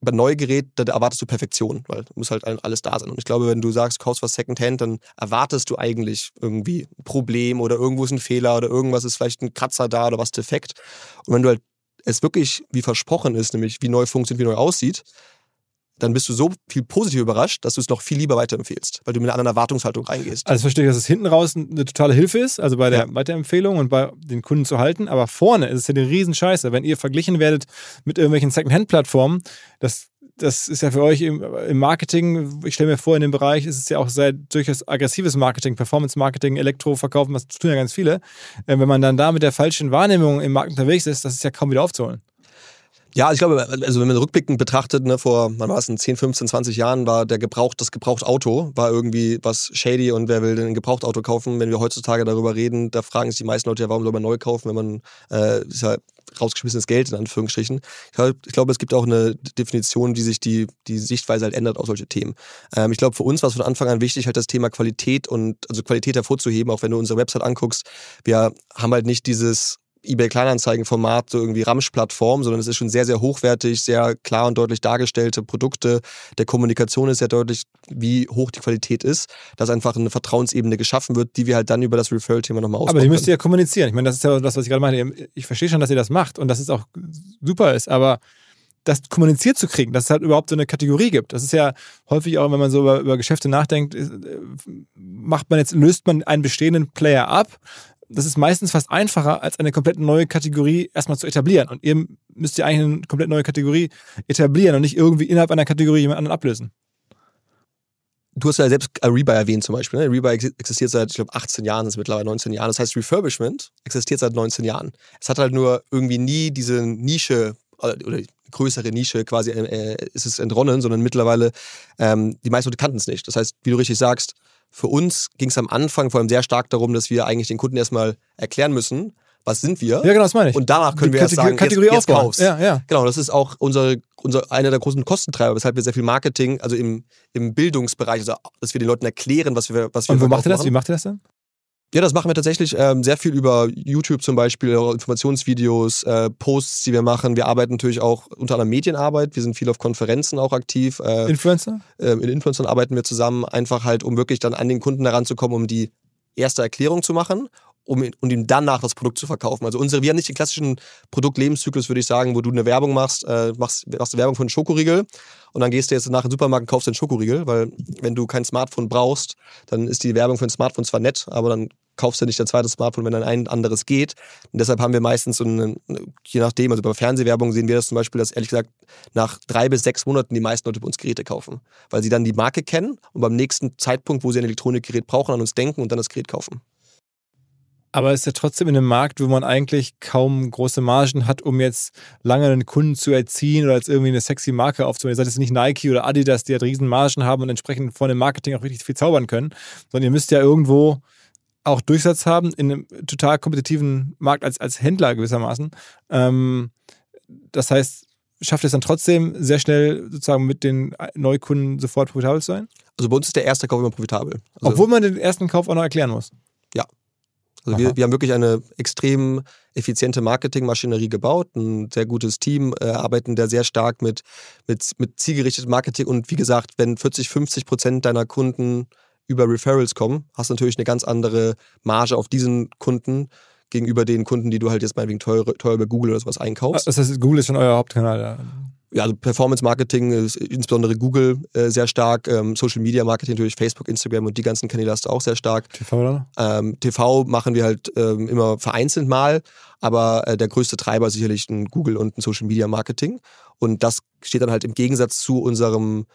bei Neugerät, da erwartest du Perfektion, weil muss halt alles da sein. Und ich glaube, wenn du sagst, du kaufst was Secondhand, dann erwartest du eigentlich irgendwie ein Problem oder irgendwo ist ein Fehler oder irgendwas ist vielleicht ein Kratzer da oder was defekt. Und wenn du halt es wirklich wie versprochen ist, nämlich wie neu funktioniert, wie neu aussieht, dann bist du so viel positiv überrascht, dass du es noch viel lieber weiterempfehlst, weil du mit einer anderen Erwartungshaltung reingehst. Also verstehe ich, dass es hinten raus eine totale Hilfe ist, also bei der ja. Weiterempfehlung und bei den Kunden zu halten, aber vorne ist es ja eine Riesenscheiße, wenn ihr verglichen werdet mit irgendwelchen Second-Hand-Plattformen, das das ist ja für euch im, im Marketing, ich stelle mir vor, in dem Bereich ist es ja auch sehr durchaus aggressives Marketing, Performance-Marketing, Elektroverkaufen, das tun ja ganz viele. Äh, wenn man dann da mit der falschen Wahrnehmung im Markt unterwegs ist, das ist ja kaum wieder aufzuholen. Ja, ich glaube, also wenn man rückblickend betrachtet, ne, vor, wann war es, in 10, 15, 20 Jahren war der Gebraucht, das Gebrauchtauto war irgendwie was shady und wer will denn ein Gebrauchtauto kaufen? Wenn wir heutzutage darüber reden, da fragen sich die meisten Leute ja, warum soll man neu kaufen, wenn man, äh, ist ja rausgeschmissenes Geld in Anführungsstrichen. Ich glaube, ich glaube, es gibt auch eine Definition, die sich die, die Sichtweise halt ändert auf solche Themen. Ähm, ich glaube, für uns war es von Anfang an wichtig, halt das Thema Qualität und, also Qualität hervorzuheben, auch wenn du unsere Website anguckst. Wir haben halt nicht dieses eBay Kleinanzeigen-Format so irgendwie Ramsch-Plattform, sondern es ist schon sehr, sehr hochwertig, sehr klar und deutlich dargestellte Produkte. Der Kommunikation ist sehr deutlich, wie hoch die Qualität ist, dass einfach eine Vertrauensebene geschaffen wird, die wir halt dann über das Referral-Thema nochmal ausbauen Aber die müsst ihr ja kommunizieren. Ich meine, das ist ja das, was ich gerade meine. Ich verstehe schon, dass ihr das macht und dass es auch super ist, aber das kommuniziert zu kriegen, dass es halt überhaupt so eine Kategorie gibt. Das ist ja häufig auch, wenn man so über, über Geschäfte nachdenkt, äh, macht man jetzt, löst man einen bestehenden Player ab. Das ist meistens fast einfacher, als eine komplett neue Kategorie erstmal zu etablieren. Und ihr müsst ja eigentlich eine komplett neue Kategorie etablieren und nicht irgendwie innerhalb einer Kategorie jemand anderen ablösen du hast ja selbst Rebuy erwähnt zum Beispiel. Ne? Rebuy existiert seit, ich glaube, 18 Jahren, das ist mittlerweile 19 Jahren. Das heißt, Refurbishment existiert seit 19 Jahren. Es hat halt nur irgendwie nie diese Nische äh, oder größere Nische quasi äh, ist es entronnen, sondern mittlerweile ähm, die meisten Leute kannten es nicht. Das heißt, wie du richtig sagst, für uns ging es am Anfang vor allem sehr stark darum, dass wir eigentlich den Kunden erstmal erklären müssen, was sind wir? Ja, genau, das meine ich. Und danach können wir erst sagen, Kategorie jetzt, jetzt kaufst. Ja, ja. Genau, das ist auch unsere, unser, einer der großen Kostentreiber, weshalb wir sehr viel Marketing, also im, im Bildungsbereich, also dass wir den Leuten erklären, was wir was wir Und wo macht ihr das? Wie macht ihr das denn? Ja, das machen wir tatsächlich ähm, sehr viel über YouTube zum Beispiel, Informationsvideos, äh, Posts, die wir machen. Wir arbeiten natürlich auch unter anderem Medienarbeit. Wir sind viel auf Konferenzen auch aktiv. Äh, Influencer? Äh, in Influencern arbeiten wir zusammen, einfach halt, um wirklich dann an den Kunden heranzukommen, um die erste Erklärung zu machen um, um ihm danach das Produkt zu verkaufen. Also unsere, wir haben nicht den klassischen Produktlebenszyklus, würde ich sagen, wo du eine Werbung machst, äh, machst, machst Werbung für einen Schokoriegel und dann gehst du jetzt nach dem Supermarkt und kaufst den Schokoriegel, weil wenn du kein Smartphone brauchst, dann ist die Werbung für ein Smartphone zwar nett, aber dann kaufst du nicht dein zweites Smartphone, wenn dann ein anderes geht. Und deshalb haben wir meistens so eine, je nachdem, also bei Fernsehwerbung sehen wir das zum Beispiel, dass ehrlich gesagt nach drei bis sechs Monaten die meisten Leute bei uns Geräte kaufen, weil sie dann die Marke kennen und beim nächsten Zeitpunkt, wo sie ein Elektronikgerät brauchen, an uns denken und dann das Gerät kaufen. Aber es ist ja trotzdem in einem Markt, wo man eigentlich kaum große Margen hat, um jetzt lange einen Kunden zu erziehen oder als irgendwie eine sexy Marke aufzubauen. Ihr seid jetzt nicht Nike oder Adidas, die halt riesen Margen haben und entsprechend von dem Marketing auch richtig viel zaubern können, sondern ihr müsst ja irgendwo auch Durchsatz haben in einem total kompetitiven Markt als, als Händler gewissermaßen. Ähm, das heißt, schafft es dann trotzdem sehr schnell sozusagen mit den Neukunden sofort profitabel zu sein? Also bei uns ist der erste Kauf immer profitabel. Also Obwohl man den ersten Kauf auch noch erklären muss. Ja, also wir, wir, haben wirklich eine extrem effiziente Marketingmaschinerie gebaut, ein sehr gutes Team, äh, arbeiten da sehr stark mit, mit, mit zielgerichtetem Marketing. Und wie gesagt, wenn 40, 50 Prozent deiner Kunden über Referrals kommen, hast du natürlich eine ganz andere Marge auf diesen Kunden gegenüber den Kunden, die du halt jetzt meinetwegen teuer, teuer über Google oder sowas einkaufst. Das heißt, Google ist schon euer Hauptkanal. Ja ja, also Performance Marketing ist insbesondere Google äh, sehr stark, ähm, Social Media Marketing natürlich Facebook, Instagram und die ganzen Kanäle hast du auch sehr stark. TV oder? Ähm, TV machen wir halt ähm, immer vereinzelt mal, aber äh, der größte Treiber ist sicherlich ein Google und ein Social Media Marketing und das steht dann halt im Gegensatz zu unserem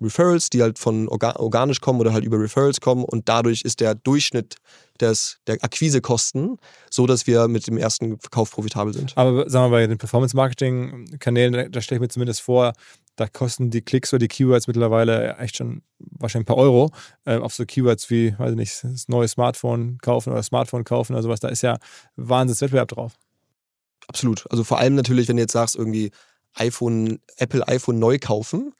Referrals, die halt von organisch kommen oder halt über Referrals kommen und dadurch ist der Durchschnitt des, der Akquisekosten so, dass wir mit dem ersten Verkauf profitabel sind. Aber sagen wir bei den Performance-Marketing-Kanälen, da stelle ich mir zumindest vor, da kosten die Klicks oder die Keywords mittlerweile echt schon wahrscheinlich ein paar Euro äh, auf so Keywords wie, weiß ich nicht, das neue Smartphone kaufen oder Smartphone kaufen oder sowas. Da ist ja Wahnsinnswettbewerb drauf. Absolut. Also vor allem natürlich, wenn du jetzt sagst, irgendwie iPhone, Apple iPhone neu kaufen,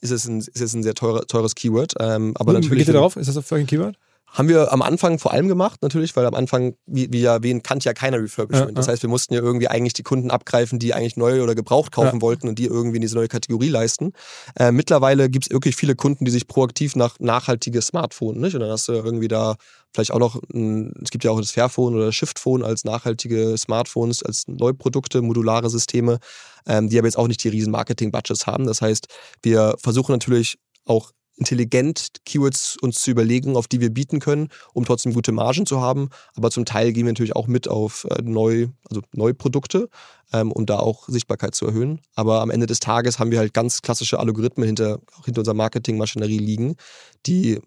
ist es ein, ist es ein sehr teure, teures Keyword. Ähm, aber Wie natürlich, geht ihr darauf? Ist das für euch ein Keyword? Haben wir am Anfang vor allem gemacht, natürlich, weil am Anfang, wie, wie ja erwähnt, kannte ja keiner Refurbishment. Ja, das heißt, wir mussten ja irgendwie eigentlich die Kunden abgreifen, die eigentlich neu oder gebraucht kaufen ja. wollten und die irgendwie in diese neue Kategorie leisten. Äh, mittlerweile gibt es wirklich viele Kunden, die sich proaktiv nach nachhaltiges Smartphone, nicht? Und dann hast du irgendwie da vielleicht auch noch, ein, es gibt ja auch das Fairphone oder das Shiftphone als nachhaltige Smartphones, als Neuprodukte, modulare Systeme, ähm, die aber jetzt auch nicht die riesen Marketing-Budgets haben. Das heißt, wir versuchen natürlich auch intelligent Keywords uns zu überlegen, auf die wir bieten können, um trotzdem gute Margen zu haben. Aber zum Teil gehen wir natürlich auch mit auf äh, also neue Produkte, ähm, um da auch Sichtbarkeit zu erhöhen. Aber am Ende des Tages haben wir halt ganz klassische Algorithmen hinter, hinter unserer Marketingmaschinerie liegen, die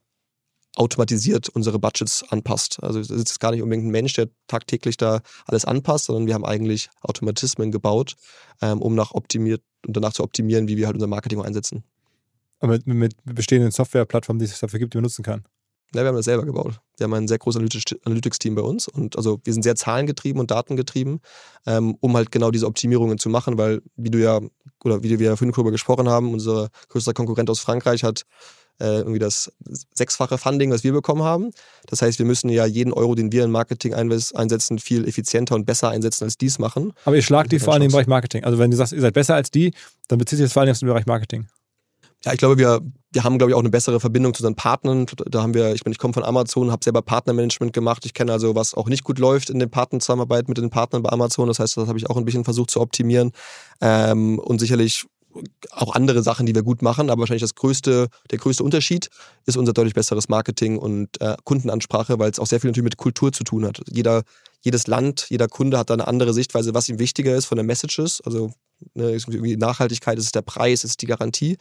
automatisiert unsere Budgets anpasst. Also es ist gar nicht unbedingt ein Mensch, der tagtäglich da alles anpasst, sondern wir haben eigentlich Automatismen gebaut, ähm, um nach optimiert und danach zu optimieren, wie wir halt unser Marketing einsetzen. Mit, mit bestehenden Softwareplattformen, die es dafür gibt, die man nutzen kann. Ja, wir haben das selber gebaut. Wir haben ein sehr großes Analytics-Team bei uns und also wir sind sehr zahlengetrieben und datengetrieben, ähm, um halt genau diese Optimierungen zu machen, weil wie du ja, oder wie wir ja vorhin darüber gesprochen haben, unser größter Konkurrent aus Frankreich hat äh, irgendwie das sechsfache Funding, was wir bekommen haben. Das heißt, wir müssen ja jeden Euro, den wir in Marketing einsetzen, viel effizienter und besser einsetzen, als die es machen. Aber ihr schlagt die vor allem im Bereich Marketing. Also wenn du sagst, ihr seid besser als die, dann bezieht sich das vor allem auf den Bereich Marketing. Ja, ich glaube, wir, wir haben, glaube ich, auch eine bessere Verbindung zu unseren Partnern. Da haben wir, ich meine, ich komme von Amazon, habe selber Partnermanagement gemacht. Ich kenne also, was auch nicht gut läuft in den Partnerzusammenarbeit mit den Partnern bei Amazon. Das heißt, das habe ich auch ein bisschen versucht zu optimieren. Ähm, und sicherlich auch andere Sachen, die wir gut machen, aber wahrscheinlich das größte, der größte Unterschied ist unser deutlich besseres Marketing und äh, Kundenansprache, weil es auch sehr viel natürlich mit Kultur zu tun hat. Jeder, jedes Land, jeder Kunde hat da eine andere Sichtweise, was ihm wichtiger ist von den Messages. Also ne, Nachhaltigkeit ist es der Preis, ist es die Garantie.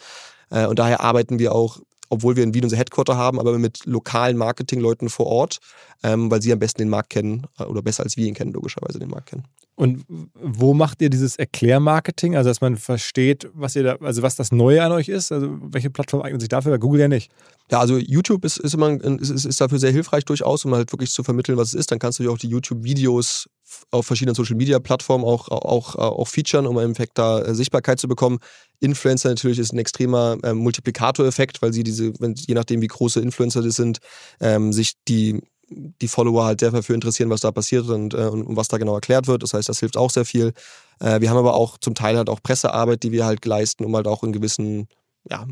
Äh, und daher arbeiten wir auch obwohl wir in Wien unser Headquarter haben, aber mit lokalen Marketingleuten vor Ort, ähm, weil sie am besten den Markt kennen äh, oder besser als wir ihn kennen, logischerweise den Markt kennen. Und wo macht ihr dieses Erklärmarketing? Also, dass man versteht, was ihr da, also was das Neue an euch ist? Also, welche Plattform eignet sich dafür? Bei Google ja nicht. Ja, also YouTube ist, ist, immer, ist, ist dafür sehr hilfreich durchaus, um halt wirklich zu vermitteln, was es ist. Dann kannst du dir auch die YouTube-Videos auf verschiedenen Social Media Plattformen auch, auch, auch featuren, um im Endeffekt da äh, Sichtbarkeit zu bekommen. Influencer natürlich ist ein extremer äh, Multiplikatoreffekt, weil sie diese, wenn, je nachdem wie große Influencer das sind, ähm, sich die die Follower halt sehr dafür interessieren, was da passiert und, äh, und, was da genau erklärt wird. Das heißt, das hilft auch sehr viel. Äh, wir haben aber auch zum Teil halt auch Pressearbeit, die wir halt leisten, um halt auch in gewissen ja,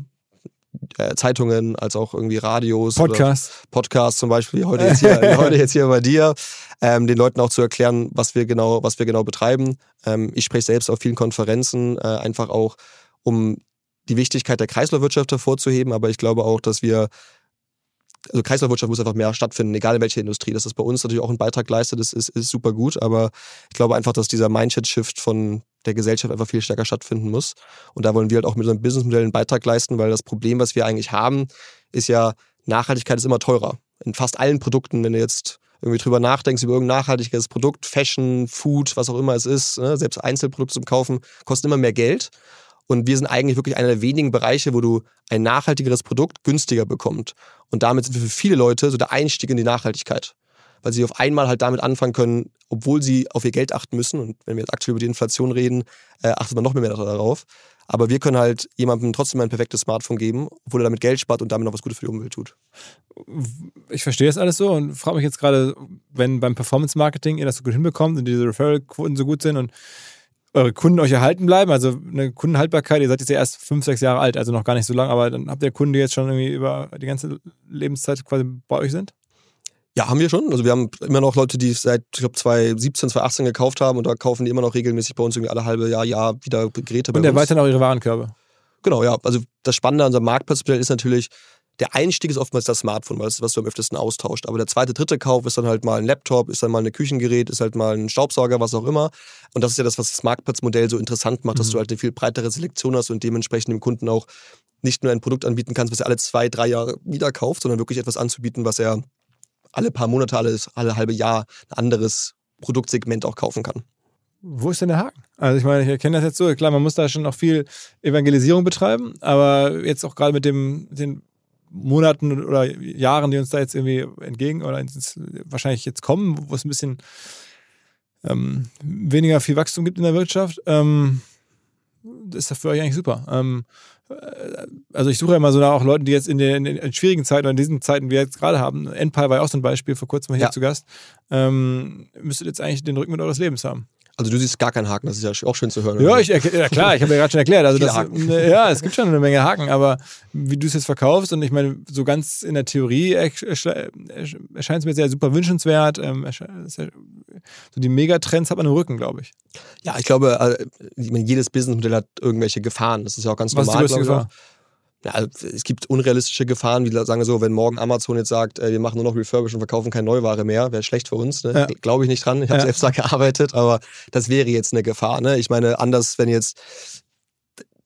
äh, Zeitungen als auch irgendwie Radios. Podcasts. Podcasts zum Beispiel, heute jetzt hier, heute jetzt hier bei dir, ähm, den Leuten auch zu erklären, was wir genau, was wir genau betreiben. Ähm, ich spreche selbst auf vielen Konferenzen, äh, einfach auch, um die Wichtigkeit der Kreislaufwirtschaft hervorzuheben, aber ich glaube auch, dass wir also Kreislaufwirtschaft muss einfach mehr stattfinden, egal in welcher Industrie. Dass das bei uns natürlich auch einen Beitrag leistet, das ist, ist super gut, aber ich glaube einfach, dass dieser Mindset-Shift von der Gesellschaft einfach viel stärker stattfinden muss. Und da wollen wir halt auch mit unserem Businessmodell einen Beitrag leisten, weil das Problem, was wir eigentlich haben, ist ja, Nachhaltigkeit ist immer teurer. In fast allen Produkten, wenn du jetzt irgendwie drüber nachdenkst, über irgendein nachhaltiges Produkt, Fashion, Food, was auch immer es ist, ne, selbst Einzelprodukte zum Kaufen, kosten immer mehr Geld. Und wir sind eigentlich wirklich einer der wenigen Bereiche, wo du ein nachhaltigeres Produkt günstiger bekommst. Und damit sind wir für viele Leute so der Einstieg in die Nachhaltigkeit. Weil sie auf einmal halt damit anfangen können, obwohl sie auf ihr Geld achten müssen. Und wenn wir jetzt aktuell über die Inflation reden, äh, achtet man noch mehr darauf. Aber wir können halt jemandem trotzdem ein perfektes Smartphone geben, obwohl er damit Geld spart und damit noch was Gutes für die Umwelt tut. Ich verstehe das alles so und frage mich jetzt gerade, wenn beim Performance Marketing ihr das so gut hinbekommt und diese Referral-Quoten so gut sind und eure Kunden euch erhalten bleiben? Also eine Kundenhaltbarkeit, ihr seid jetzt ja erst fünf, sechs Jahre alt, also noch gar nicht so lange, aber dann habt ihr Kunden, die jetzt schon irgendwie über die ganze Lebenszeit quasi bei euch sind? Ja, haben wir schon. Also wir haben immer noch Leute, die seit, ich glaube, 2017, 2018 gekauft haben und da kaufen die immer noch regelmäßig bei uns irgendwie alle halbe Jahr, Jahr wieder Geräte bei und uns. Und erweitern auch ihre Warenkörbe. Genau, ja. Also das Spannende an unserem Marktplatzmodell ist natürlich, der Einstieg ist oftmals das Smartphone, weil das ist, was du am öftesten austauscht. Aber der zweite, dritte Kauf ist dann halt mal ein Laptop, ist dann mal ein Küchengerät, ist halt mal ein Staubsauger, was auch immer. Und das ist ja das, was das Marktplatzmodell so interessant macht, mhm. dass du halt eine viel breitere Selektion hast und dementsprechend dem Kunden auch nicht nur ein Produkt anbieten kannst, was er alle zwei, drei Jahre wieder kauft, sondern wirklich etwas anzubieten, was er alle paar Monate, alle, alle halbe Jahr ein anderes Produktsegment auch kaufen kann. Wo ist denn der Haken? Also ich meine, ich erkenne das jetzt so, klar, man muss da schon noch viel Evangelisierung betreiben, aber jetzt auch gerade mit dem, den Monaten oder Jahren, die uns da jetzt irgendwie entgegen oder wahrscheinlich jetzt kommen, wo es ein bisschen ähm, weniger viel Wachstum gibt in der Wirtschaft, ähm, ist das für euch eigentlich super. Ähm, äh, also ich suche ja immer so nach auch Leuten, die jetzt in den, in den, schwierigen Zeiten oder in diesen Zeiten, die wir jetzt gerade haben, Endpal war ja auch so ein Beispiel, vor kurzem mal hier ja. zu Gast, ähm, müsstet jetzt eigentlich den Rücken mit eures Lebens haben. Also du siehst gar keinen Haken, das ist ja auch schön zu hören. Ja, ich, ja klar, ich habe ja gerade schon erklärt. Also das, ja, es gibt schon eine Menge Haken, aber wie du es jetzt verkaufst und ich meine, so ganz in der Theorie erscheint es mir sehr super wünschenswert. Ähm, so die Megatrends hat man im Rücken, glaube ich. Ja, ich glaube, äh, jedes Businessmodell hat irgendwelche Gefahren. Das ist ja auch ganz Was normal. Ist die größte Gefahr? Ja, also, es gibt unrealistische Gefahren, wie sagen wir so, wenn morgen Amazon jetzt sagt, äh, wir machen nur noch Refurbish und verkaufen keine Neuware mehr, wäre schlecht für uns. Ne? Ja. Glaube ich nicht dran. Ich habe ja. selbst da gearbeitet, aber das wäre jetzt eine Gefahr. Ne? Ich meine, anders, wenn jetzt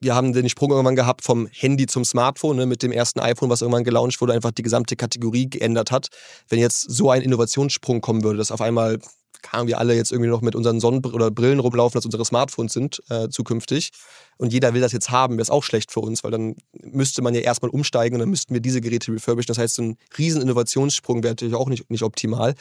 wir haben den Sprung irgendwann gehabt vom Handy zum Smartphone ne, mit dem ersten iPhone, was irgendwann gelauncht wurde, einfach die gesamte Kategorie geändert hat. Wenn jetzt so ein Innovationssprung kommen würde, dass auf einmal kamen wir alle jetzt irgendwie noch mit unseren Sonnen- oder Brillen rumlaufen, dass unsere Smartphones sind äh, zukünftig. Und jeder will das jetzt haben, wäre es auch schlecht für uns, weil dann müsste man ja erstmal umsteigen und dann müssten wir diese Geräte refurbischen. Das heißt, so ein riesen Innovationssprung wäre natürlich auch nicht, nicht optimal.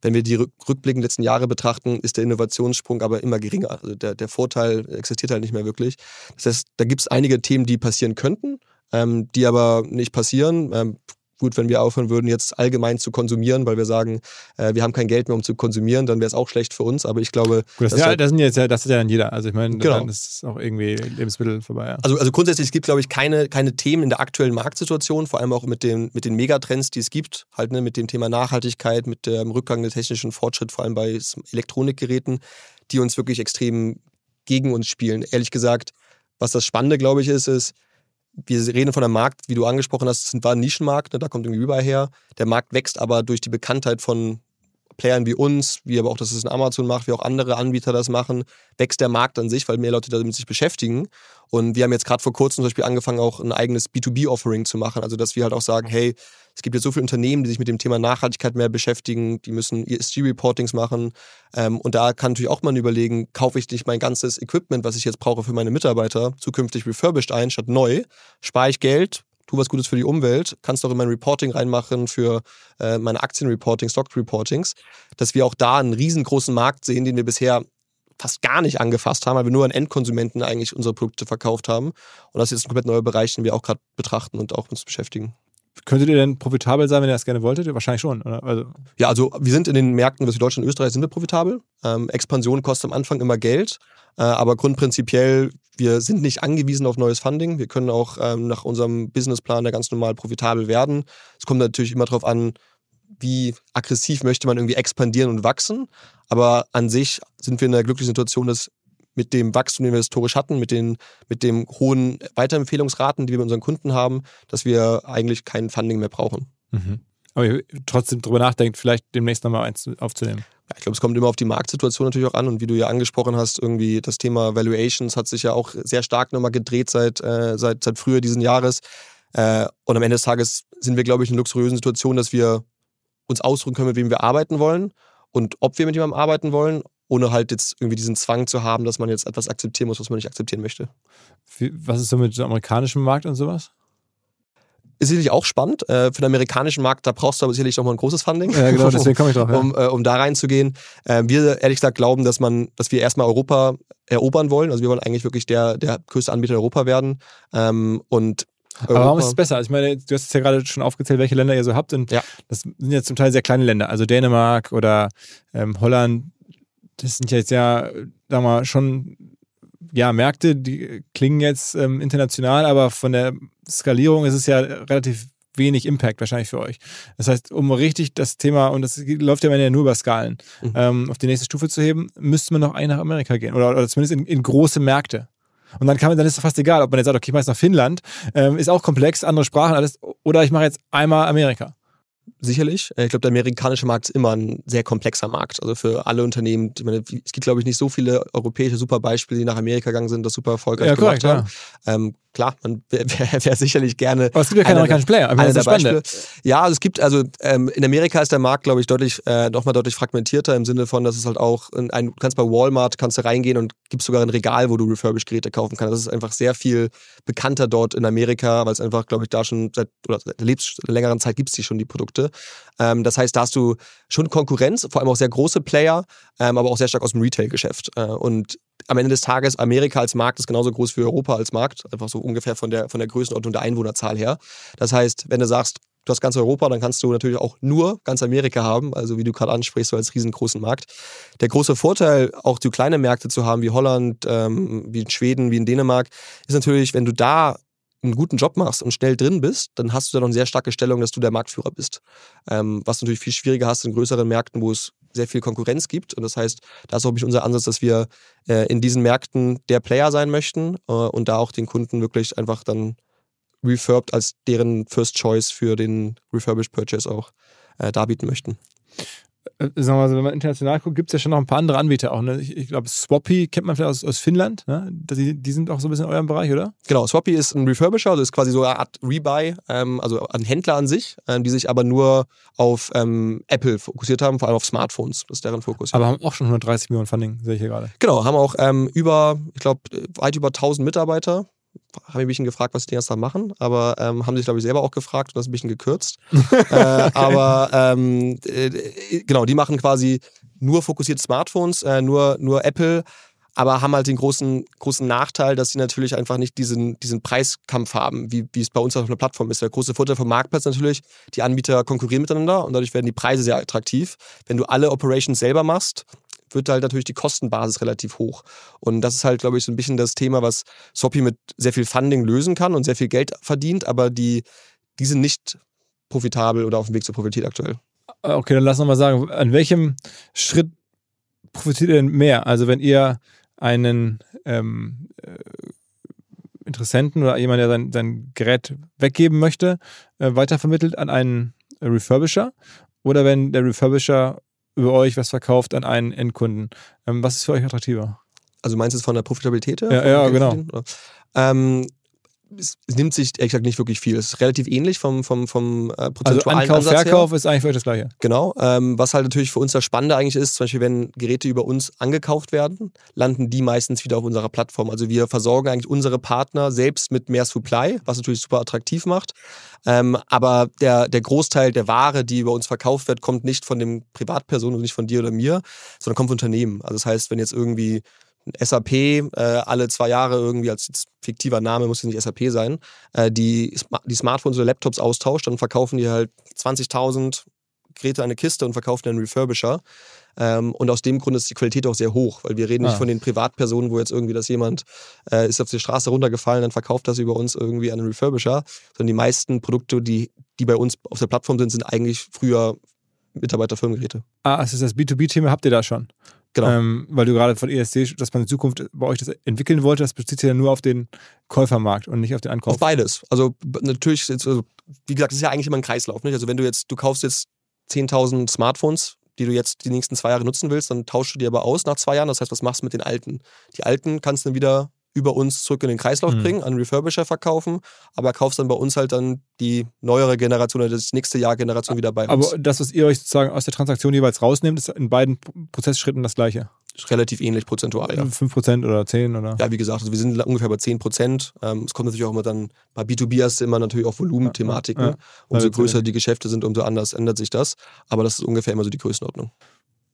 Wenn wir die Rückblicken letzten Jahre betrachten, ist der Innovationssprung aber immer geringer. Also der, der Vorteil existiert halt nicht mehr wirklich. Das heißt, da gibt es einige Themen, die passieren könnten, ähm, die aber nicht passieren. Ähm, gut, wenn wir aufhören würden, jetzt allgemein zu konsumieren, weil wir sagen, äh, wir haben kein Geld mehr, um zu konsumieren, dann wäre es auch schlecht für uns. Aber ich glaube. Gut, das, ja, das, sind jetzt, das ist ja dann jeder. Also ich meine, genau. dann ist auch irgendwie Lebensmittel vorbei. Ja. Also, also grundsätzlich es gibt glaube ich, keine, keine Themen in der aktuellen Marktsituation, vor allem auch mit den, mit den Megatrends, die es gibt, halt ne, mit dem Thema Nachhaltigkeit, mit dem Rückgang des technischen Fortschritts, vor allem bei Elektronikgeräten, die uns wirklich extrem gegen uns spielen. Ehrlich gesagt, was das Spannende, glaube ich, ist, ist, wir reden von einem Markt, wie du angesprochen hast, es war ein Nischenmarkt, ne, da kommt irgendwie überall her. Der Markt wächst aber durch die Bekanntheit von Playern wie uns, wie aber auch, dass es ein Amazon macht, wie auch andere Anbieter das machen, wächst der Markt an sich, weil mehr Leute damit sich beschäftigen. Und wir haben jetzt gerade vor kurzem zum Beispiel angefangen, auch ein eigenes B2B-Offering zu machen. Also, dass wir halt auch sagen, hey, es gibt jetzt so viele Unternehmen, die sich mit dem Thema Nachhaltigkeit mehr beschäftigen, die müssen ESG-Reportings machen. Ähm, und da kann natürlich auch mal überlegen, kaufe ich nicht mein ganzes Equipment, was ich jetzt brauche für meine Mitarbeiter, zukünftig refurbished ein, statt neu, spare ich Geld, tu was Gutes für die Umwelt, kannst auch in mein Reporting reinmachen für äh, meine Aktienreporting, Stock-Reportings, dass wir auch da einen riesengroßen Markt sehen, den wir bisher fast gar nicht angefasst haben, weil wir nur an Endkonsumenten eigentlich unsere Produkte verkauft haben. Und das ist jetzt ein komplett neuer Bereich, den wir auch gerade betrachten und auch uns beschäftigen. Könntet ihr denn profitabel sein, wenn ihr das gerne wolltet? Wahrscheinlich schon, oder? Also ja, also wir sind in den Märkten, was Deutschland und Österreich, sind wir profitabel. Ähm, Expansion kostet am Anfang immer Geld, aber grundprinzipiell, wir sind nicht angewiesen auf neues Funding. Wir können auch ähm, nach unserem Businessplan da ganz normal profitabel werden. Es kommt natürlich immer darauf an, wie aggressiv möchte man irgendwie expandieren und wachsen. Aber an sich sind wir in der glücklichen Situation, dass mit dem Wachstum, den wir historisch hatten, mit den, mit den hohen Weiterempfehlungsraten, die wir mit unseren Kunden haben, dass wir eigentlich kein Funding mehr brauchen. Mhm. Aber trotzdem darüber nachdenkt, vielleicht demnächst nochmal eins aufzunehmen. Ja, ich glaube, es kommt immer auf die Marktsituation natürlich auch an und wie du ja angesprochen hast, irgendwie das Thema Valuations hat sich ja auch sehr stark nochmal gedreht seit, äh, seit, seit früher diesen Jahres. Äh, und am Ende des Tages sind wir, glaube ich, in einer luxuriösen Situation, dass wir uns ausruhen können, mit wem wir arbeiten wollen und ob wir mit jemandem arbeiten wollen ohne halt jetzt irgendwie diesen Zwang zu haben, dass man jetzt etwas akzeptieren muss, was man nicht akzeptieren möchte. Was ist so mit dem amerikanischen Markt und sowas? Ist sicherlich auch spannend. Äh, für den amerikanischen Markt, da brauchst du aber sicherlich nochmal ein großes Funding. Ja, genau, deswegen komme ich drauf. Ja. Um, äh, um da reinzugehen. Äh, wir ehrlich gesagt glauben, dass man, dass wir erstmal Europa erobern wollen. Also wir wollen eigentlich wirklich der, der größte Anbieter in Europa werden. Ähm, und aber warum ist es besser? Also ich meine, du hast es ja gerade schon aufgezählt, welche Länder ihr so habt. Und ja. das sind ja zum Teil sehr kleine Länder. Also Dänemark oder ähm, Holland, das sind jetzt ja, sagen wir schon, ja, Märkte, die klingen jetzt ähm, international, aber von der Skalierung ist es ja relativ wenig Impact wahrscheinlich für euch. Das heißt, um richtig das Thema, und das läuft ja nur über Skalen, mhm. ähm, auf die nächste Stufe zu heben, müsste man noch ein nach Amerika gehen oder, oder zumindest in, in große Märkte. Und dann kann man, dann ist es fast egal, ob man jetzt sagt, okay, ich mache jetzt nach Finnland, ähm, ist auch komplex, andere Sprachen, alles, oder ich mache jetzt einmal Amerika sicherlich. Äh, ich glaube, der amerikanische Markt ist immer ein sehr komplexer Markt. Also für alle Unternehmen, meine, es gibt, glaube ich, nicht so viele europäische Superbeispiele, die nach Amerika gegangen sind, das super erfolgreich ja, gemacht korrekt, haben. Ja. Ähm, klar, man wäre wär sicherlich gerne. Aber es gibt ja keine amerikanischen Player. Aber das ist Beispiele. Ja, also es gibt, also ähm, in Amerika ist der Markt, glaube ich, deutlich, äh, nochmal deutlich fragmentierter im Sinne von, dass es halt auch, ein, du kannst bei Walmart, kannst du reingehen und gibt sogar ein Regal, wo du Refurbished-Geräte kaufen kannst. Das ist einfach sehr viel bekannter dort in Amerika, weil es einfach, glaube ich, da schon seit, oder seit lebst, längeren Zeit gibt es die schon, die Produkte. Ähm, das heißt, da hast du schon Konkurrenz, vor allem auch sehr große Player, ähm, aber auch sehr stark aus dem Retail-Geschäft. Äh, und am Ende des Tages, Amerika als Markt ist genauso groß wie Europa als Markt, einfach so ungefähr von der, von der Größenordnung der Einwohnerzahl her. Das heißt, wenn du sagst, du hast ganz Europa, dann kannst du natürlich auch nur ganz Amerika haben, also wie du gerade ansprichst, so als riesengroßen Markt. Der große Vorteil, auch die kleine Märkte zu haben, wie Holland, ähm, wie in Schweden, wie in Dänemark, ist natürlich, wenn du da einen guten Job machst und schnell drin bist, dann hast du da noch eine sehr starke Stellung, dass du der Marktführer bist. Ähm, was natürlich viel schwieriger hast in größeren Märkten, wo es sehr viel Konkurrenz gibt. Und das heißt, da ist auch unser Ansatz, dass wir äh, in diesen Märkten der Player sein möchten äh, und da auch den Kunden wirklich einfach dann refurbed als deren First Choice für den Refurbished Purchase auch äh, darbieten möchten. Äh, sagen wir mal, wenn man international guckt, gibt es ja schon noch ein paar andere Anbieter auch. Ne? Ich, ich glaube, Swappy kennt man vielleicht aus, aus Finnland. Ne? Die, die, sind auch so ein bisschen in eurem Bereich, oder? Genau, Swappy ist ein Refurbisher, also ist quasi so eine Art Rebuy, ähm, also ein Händler an sich, ähm, die sich aber nur auf ähm, Apple fokussiert haben, vor allem auf Smartphones. Das ist deren Fokus. Aber haben auch schon 130 Millionen Funding, sehe ich hier gerade. Genau, haben auch ähm, über, ich glaube, weit über 1000 Mitarbeiter haben ein bisschen gefragt, was die ganze Tag machen, aber ähm, haben sich, glaube ich, selber auch gefragt und das ein bisschen gekürzt. äh, aber ähm, äh, genau, die machen quasi nur fokussierte Smartphones, äh, nur, nur Apple, aber haben halt den großen, großen Nachteil, dass sie natürlich einfach nicht diesen, diesen Preiskampf haben, wie, wie es bei uns auf einer Plattform ist. Der große Vorteil vom Marktplatz natürlich, die Anbieter konkurrieren miteinander und dadurch werden die Preise sehr attraktiv. Wenn du alle Operations selber machst, wird halt natürlich die Kostenbasis relativ hoch. Und das ist halt, glaube ich, so ein bisschen das Thema, was Soppy mit sehr viel Funding lösen kann und sehr viel Geld verdient, aber die, die sind nicht profitabel oder auf dem Weg zur Profitabilität aktuell. Ah, okay, dann lass uns mal sagen, an welchem Schritt profitiert ihr denn mehr? Also wenn ihr einen ähm, äh, Interessenten oder jemand, der sein, sein Gerät weggeben möchte, äh, weitervermittelt an einen Refurbisher oder wenn der Refurbisher über euch was verkauft an einen Endkunden. Ähm, was ist für euch attraktiver? Also meinst du es von der Profitabilität? Ja, ja genau. Ähm, es, nimmt sich ehrlich gesagt nicht wirklich viel. Es ist relativ ähnlich vom, vom, vom äh, prozentualen Also Ankauf, Ansatz Verkauf her. ist eigentlich für euch das Gleiche. Genau. Ähm, was halt natürlich für uns das Spannende eigentlich ist, zum Beispiel, wenn Geräte über uns angekauft werden, landen die meistens wieder auf unserer Plattform. Also wir versorgen eigentlich unsere Partner selbst mit mehr Supply, was natürlich super attraktiv macht. Ähm, aber der, der Großteil der Ware, die über uns verkauft wird, kommt nicht von dem Privatperson und nicht von dir oder mir, sondern kommt von Unternehmen. Also das heißt, wenn jetzt irgendwie SAP äh, alle zwei Jahre irgendwie als fiktiver Name, muss jetzt nicht SAP sein, äh, die, die Smartphones oder Laptops austauscht, dann verkaufen die halt 20.000 Geräte eine Kiste und verkaufen einen Refurbisher. Ähm, und aus dem Grund ist die Qualität auch sehr hoch, weil wir reden ah. nicht von den Privatpersonen, wo jetzt irgendwie das jemand äh, ist auf die Straße runtergefallen, dann verkauft das über uns irgendwie an einen Refurbisher, sondern die meisten Produkte, die, die bei uns auf der Plattform sind, sind eigentlich früher Mitarbeiterfirmengeräte. Ah, also das B2B-Thema habt ihr da schon? Genau. Ähm, weil du gerade von ESC, dass man in Zukunft bei euch das entwickeln wollte, das bezieht sich ja nur auf den Käufermarkt und nicht auf den Ankauf. Auf beides. Also natürlich, also, wie gesagt, das ist ja eigentlich immer ein Kreislauf. Nicht? Also wenn du jetzt, du kaufst jetzt 10.000 Smartphones, die du jetzt die nächsten zwei Jahre nutzen willst, dann tauschst du die aber aus nach zwei Jahren. Das heißt, was machst du mit den alten? Die alten kannst du dann wieder über uns zurück in den Kreislauf mhm. bringen, an Refurbisher verkaufen, aber kaufst dann bei uns halt dann die neuere Generation oder das nächste Jahr Generation wieder bei uns. Aber das, was ihr euch sozusagen aus der Transaktion jeweils rausnehmt, ist in beiden Prozessschritten das gleiche? Ist relativ ähnlich prozentual, ja. 5% oder 10 oder? Ja, wie gesagt, also wir sind ungefähr bei 10%. Ähm, es kommt natürlich auch immer dann, bei B2B hast du immer natürlich auch Volumenthematiken. Ja, ja. Umso größer die Geschäfte sind, umso anders ändert sich das. Aber das ist ungefähr immer so die Größenordnung.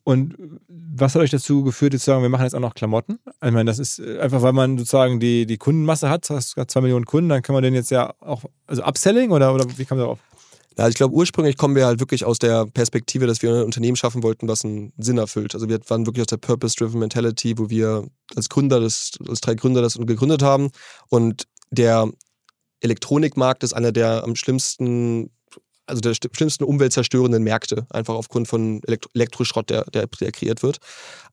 Und was hat euch dazu geführt, jetzt zu sagen, wir machen jetzt auch noch Klamotten? Ich meine, das ist äh, einfach, weil man sozusagen die, die Kundenmasse hat, hast du zwei Millionen Kunden, dann kann man den jetzt ja auch, also Upselling oder, oder wie kam darauf? Ja, also ich glaube, ursprünglich kommen wir halt wirklich aus der Perspektive, dass wir ein Unternehmen schaffen wollten, was einen Sinn erfüllt. Also wir waren wirklich aus der Purpose-Driven Mentality, wo wir als Gründer, das, als drei Gründer das gegründet haben. Und der Elektronikmarkt ist einer der am schlimmsten also der schlimmsten umweltzerstörenden Märkte, einfach aufgrund von Elektroschrott, der, der, der kreiert wird.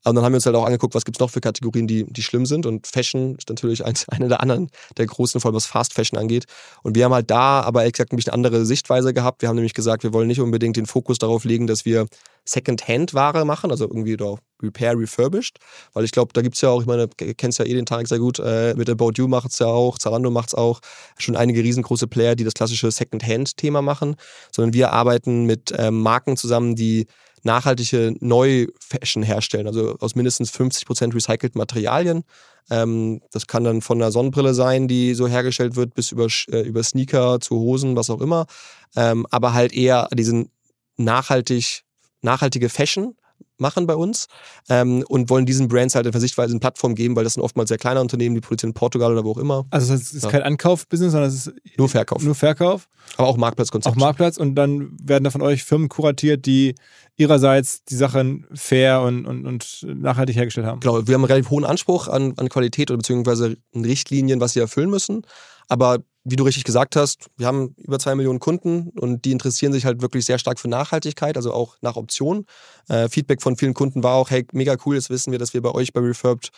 Und dann haben wir uns halt auch angeguckt, was gibt es noch für Kategorien, die, die schlimm sind. Und Fashion ist natürlich eins, eine der anderen, der großen, vor allem was Fast Fashion angeht. Und wir haben halt da aber ehrlich gesagt ein bisschen andere Sichtweise gehabt. Wir haben nämlich gesagt, wir wollen nicht unbedingt den Fokus darauf legen, dass wir Second-Hand-Ware machen, also irgendwie doch Repair, Refurbished. Weil ich glaube, da gibt es ja auch, ich meine, kennst ja eh den Tarek sehr gut, äh, mit About You macht es ja auch, Zalando macht es auch, schon einige riesengroße Player, die das klassische Second-Hand-Thema machen. Sondern wir arbeiten mit ähm, Marken zusammen, die nachhaltige Neu-Fashion herstellen, also aus mindestens 50% recycelten Materialien. Ähm, das kann dann von einer Sonnenbrille sein, die so hergestellt wird, bis über, äh, über Sneaker zu Hosen, was auch immer. Ähm, aber halt eher diesen nachhaltig, nachhaltige Fashion machen bei uns ähm, und wollen diesen Brands halt einfach Sichtweise eine Plattform geben, weil das sind oftmals sehr kleine Unternehmen, die produzieren in Portugal oder wo auch immer. Also es ist ja. kein Ankaufbusiness, sondern es ist nur Verkauf. Nur Verkauf. Aber auch Marktplatzkonzept. Auch Marktplatz und dann werden da von euch Firmen kuratiert, die ihrerseits die Sachen fair und, und, und nachhaltig hergestellt haben. Genau, wir haben einen relativ hohen Anspruch an, an Qualität oder beziehungsweise Richtlinien, was sie erfüllen müssen. Aber wie du richtig gesagt hast, wir haben über zwei Millionen Kunden und die interessieren sich halt wirklich sehr stark für Nachhaltigkeit, also auch nach Optionen. Äh, Feedback von vielen Kunden war auch, hey, mega cool, jetzt wissen wir, dass wir bei euch bei Refurbed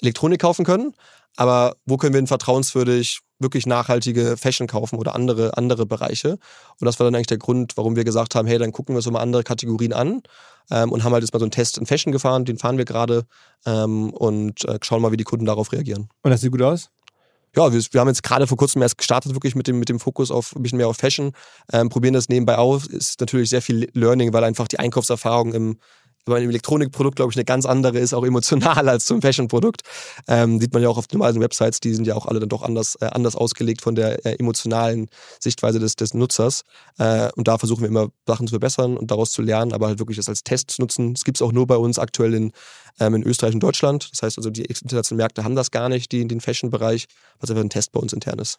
Elektronik kaufen können. Aber wo können wir denn vertrauenswürdig wirklich nachhaltige Fashion kaufen oder andere, andere Bereiche? Und das war dann eigentlich der Grund, warum wir gesagt haben, hey, dann gucken wir uns mal andere Kategorien an ähm, und haben halt jetzt mal so einen Test in Fashion gefahren, den fahren wir gerade ähm, und äh, schauen mal, wie die Kunden darauf reagieren. Und das sieht gut aus? Ja, wir, wir, haben jetzt gerade vor kurzem erst gestartet, wirklich mit dem, mit dem Fokus auf ein bisschen mehr auf Fashion. Ähm, probieren das nebenbei aus. Ist natürlich sehr viel Learning, weil einfach die Einkaufserfahrung im, bei einem Elektronikprodukt, glaube ich, eine ganz andere ist, auch emotional als zum Fashion-Produkt. Ähm, sieht man ja auch auf den normalen Websites, die sind ja auch alle dann doch anders, äh, anders ausgelegt von der äh, emotionalen Sichtweise des, des Nutzers. Äh, und da versuchen wir immer Sachen zu verbessern und daraus zu lernen, aber halt wirklich das als Test zu nutzen. Das gibt es auch nur bei uns aktuell in, ähm, in Österreich und Deutschland. Das heißt also, die internationalen Märkte haben das gar nicht, die, den Fashion-Bereich, was einfach ein Test bei uns intern ist.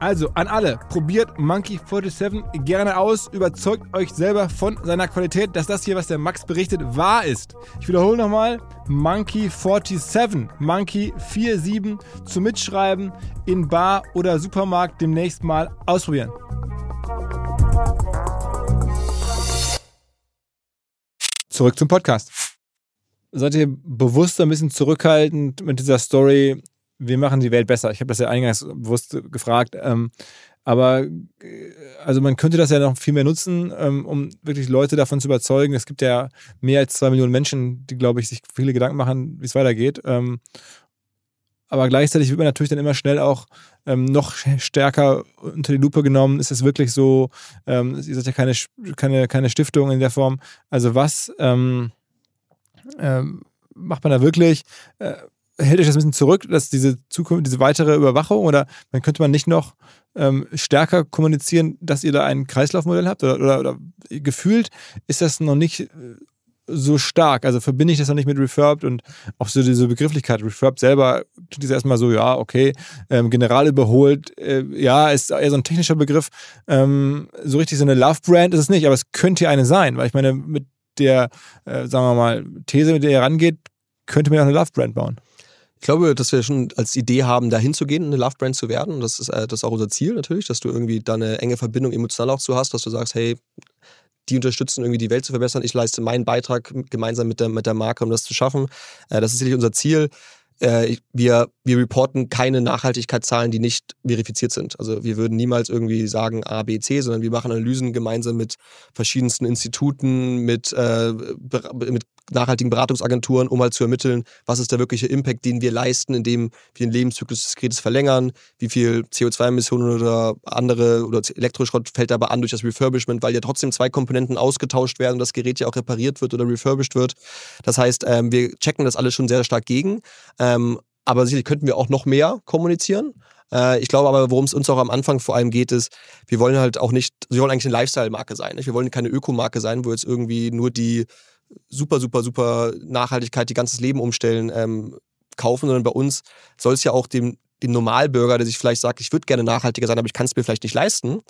Also an alle, probiert Monkey 47 gerne aus, überzeugt euch selber von seiner Qualität, dass das hier, was der Max berichtet, wahr ist. Ich wiederhole nochmal, Monkey 47, Monkey 47 zum Mitschreiben in Bar oder Supermarkt demnächst mal ausprobieren. Zurück zum Podcast. Seid ihr bewusst ein bisschen zurückhaltend mit dieser Story, wir machen die Welt besser. Ich habe das ja eingangs bewusst gefragt. Ähm, aber äh, also man könnte das ja noch viel mehr nutzen, ähm, um wirklich Leute davon zu überzeugen. Es gibt ja mehr als zwei Millionen Menschen, die, glaube ich, sich viele Gedanken machen, wie es weitergeht. Ähm, aber gleichzeitig wird man natürlich dann immer schnell auch ähm, noch stärker unter die Lupe genommen. Ist es wirklich so? Ähm, ihr seid ja keine, keine, keine Stiftung in der Form. Also was ähm, ähm macht man da wirklich? Äh, hält euch das ein bisschen zurück, dass diese Zukunft, diese weitere Überwachung oder man könnte man nicht noch ähm, stärker kommunizieren, dass ihr da ein Kreislaufmodell habt oder, oder, oder gefühlt ist das noch nicht äh, so stark. Also verbinde ich das noch nicht mit Refurbed und auch so diese Begrifflichkeit. Refurbed selber tut es erstmal so, ja, okay, ähm, General überholt, äh, ja, ist eher so ein technischer Begriff. Ähm, so richtig so eine Love-Brand ist es nicht, aber es könnte ja eine sein, weil ich meine, mit der, äh, sagen wir mal, These, mit der ihr rangeht, könnte man auch eine Love-Brand bauen. Ich glaube, dass wir schon als Idee haben, dahin zu gehen, eine Love-Brand zu werden. Das ist, äh, das ist auch unser Ziel natürlich, dass du irgendwie da eine enge Verbindung emotional auch zu hast, dass du sagst, hey, die unterstützen irgendwie die Welt zu verbessern. Ich leiste meinen Beitrag gemeinsam mit der, mit der Marke, um das zu schaffen. Äh, das ist sicherlich unser Ziel. Äh, wir, wir reporten keine Nachhaltigkeitszahlen, die nicht verifiziert sind. Also wir würden niemals irgendwie sagen A, B, C, sondern wir machen Analysen gemeinsam mit verschiedensten Instituten, mit, äh, mit nachhaltigen Beratungsagenturen, um halt zu ermitteln, was ist der wirkliche Impact, den wir leisten, indem wir den Lebenszyklus des Gerätes verlängern, wie viel CO2-Emissionen oder andere oder Elektroschrott fällt dabei an durch das Refurbishment, weil ja trotzdem zwei Komponenten ausgetauscht werden und das Gerät ja auch repariert wird oder refurbished wird. Das heißt, ähm, wir checken das alles schon sehr stark gegen. Ähm, aber sicherlich könnten wir auch noch mehr kommunizieren. Äh, ich glaube aber, worum es uns auch am Anfang vor allem geht, ist, wir wollen halt auch nicht, wir wollen eigentlich eine Lifestyle-Marke sein. Nicht? Wir wollen keine Ökomarke sein, wo jetzt irgendwie nur die super, super, super Nachhaltigkeit, die ganzes Leben umstellen, ähm, kaufen, sondern bei uns soll es ja auch dem, dem Normalbürger, der sich vielleicht sagt, ich würde gerne nachhaltiger sein, aber ich kann es mir vielleicht nicht leisten,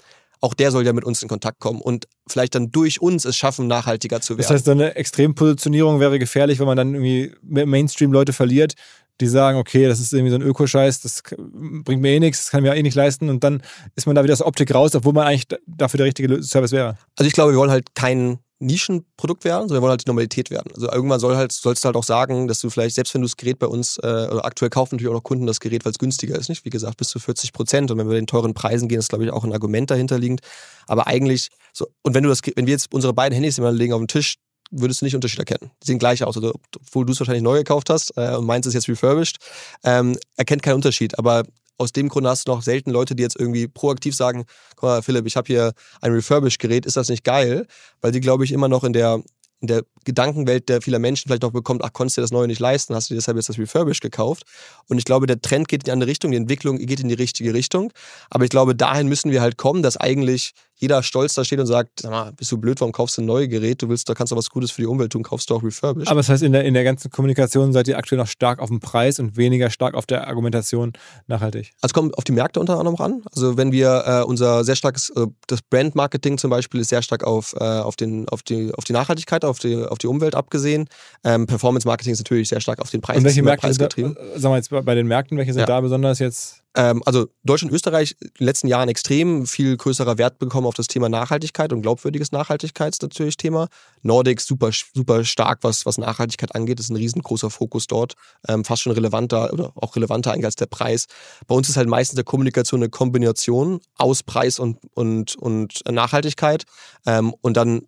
auch der soll ja mit uns in Kontakt kommen und vielleicht dann durch uns es schaffen, nachhaltiger zu werden. Das heißt, so eine Extrempositionierung wäre gefährlich, wenn man dann irgendwie Mainstream-Leute verliert, die sagen, okay, das ist irgendwie so ein Ökoscheiß, das bringt mir eh nichts, das kann mir eh nicht leisten und dann ist man da wieder aus Optik raus, obwohl man eigentlich dafür der richtige Service wäre. Also ich glaube, wir wollen halt keinen Nischenprodukt werden, sondern wir wollen halt die Normalität werden. Also irgendwann soll halt, sollst du halt auch sagen, dass du vielleicht, selbst wenn du das Gerät bei uns, äh, oder aktuell kaufen natürlich auch noch Kunden das Gerät, weil es günstiger ist, nicht? Wie gesagt, bis zu 40 Prozent. Und wenn wir den teuren Preisen gehen, ist, glaube ich, auch ein Argument dahinter liegend. Aber eigentlich, so, und wenn du das, wenn wir jetzt unsere beiden Handys immer legen auf den Tisch, würdest du nicht Unterschied erkennen. Die sehen gleich aus. Also, obwohl du es wahrscheinlich neu gekauft hast äh, und meins ist jetzt refurbished, ähm, erkennt keinen Unterschied. Aber aus dem Grunde hast du noch selten Leute, die jetzt irgendwie proaktiv sagen, guck mal, Philipp, ich habe hier ein Refurbished-Gerät, ist das nicht geil? Weil die, glaube ich, immer noch in der in der Gedankenwelt der vieler Menschen vielleicht noch bekommt, ach, konntest du dir das Neue nicht leisten, hast du dir deshalb jetzt das Refurbished gekauft. Und ich glaube, der Trend geht in die andere Richtung, die Entwicklung geht in die richtige Richtung. Aber ich glaube, dahin müssen wir halt kommen, dass eigentlich jeder stolz da steht und sagt, sag mal, bist du blöd, warum kaufst du ein neues Gerät? Du willst, da kannst du was Gutes für die Umwelt tun, kaufst du auch refurbished. Aber das heißt, in der, in der ganzen Kommunikation seid ihr aktuell noch stark auf dem Preis und weniger stark auf der Argumentation nachhaltig. Also kommt auf die Märkte unter anderem ran. Also wenn wir äh, unser sehr starkes, äh, das Brand-Marketing zum Beispiel ist sehr stark auf, äh, auf, den, auf, die, auf die Nachhaltigkeit, auf die, auf die Umwelt abgesehen. Ähm, Performance-Marketing ist natürlich sehr stark auf den Preis. Und welche Märkte sind da, äh, sagen wir jetzt bei den Märkten, welche sind ja. da besonders jetzt also Deutschland und Österreich in den letzten Jahren extrem viel größerer Wert bekommen auf das Thema Nachhaltigkeit und glaubwürdiges Nachhaltigkeits natürlich Thema. Nordics super, super stark, was, was Nachhaltigkeit angeht. Das ist ein riesengroßer Fokus dort. Ähm, fast schon relevanter oder auch relevanter eigentlich als der Preis. Bei uns ist halt meistens der Kommunikation eine Kombination aus Preis und, und, und Nachhaltigkeit. Ähm, und dann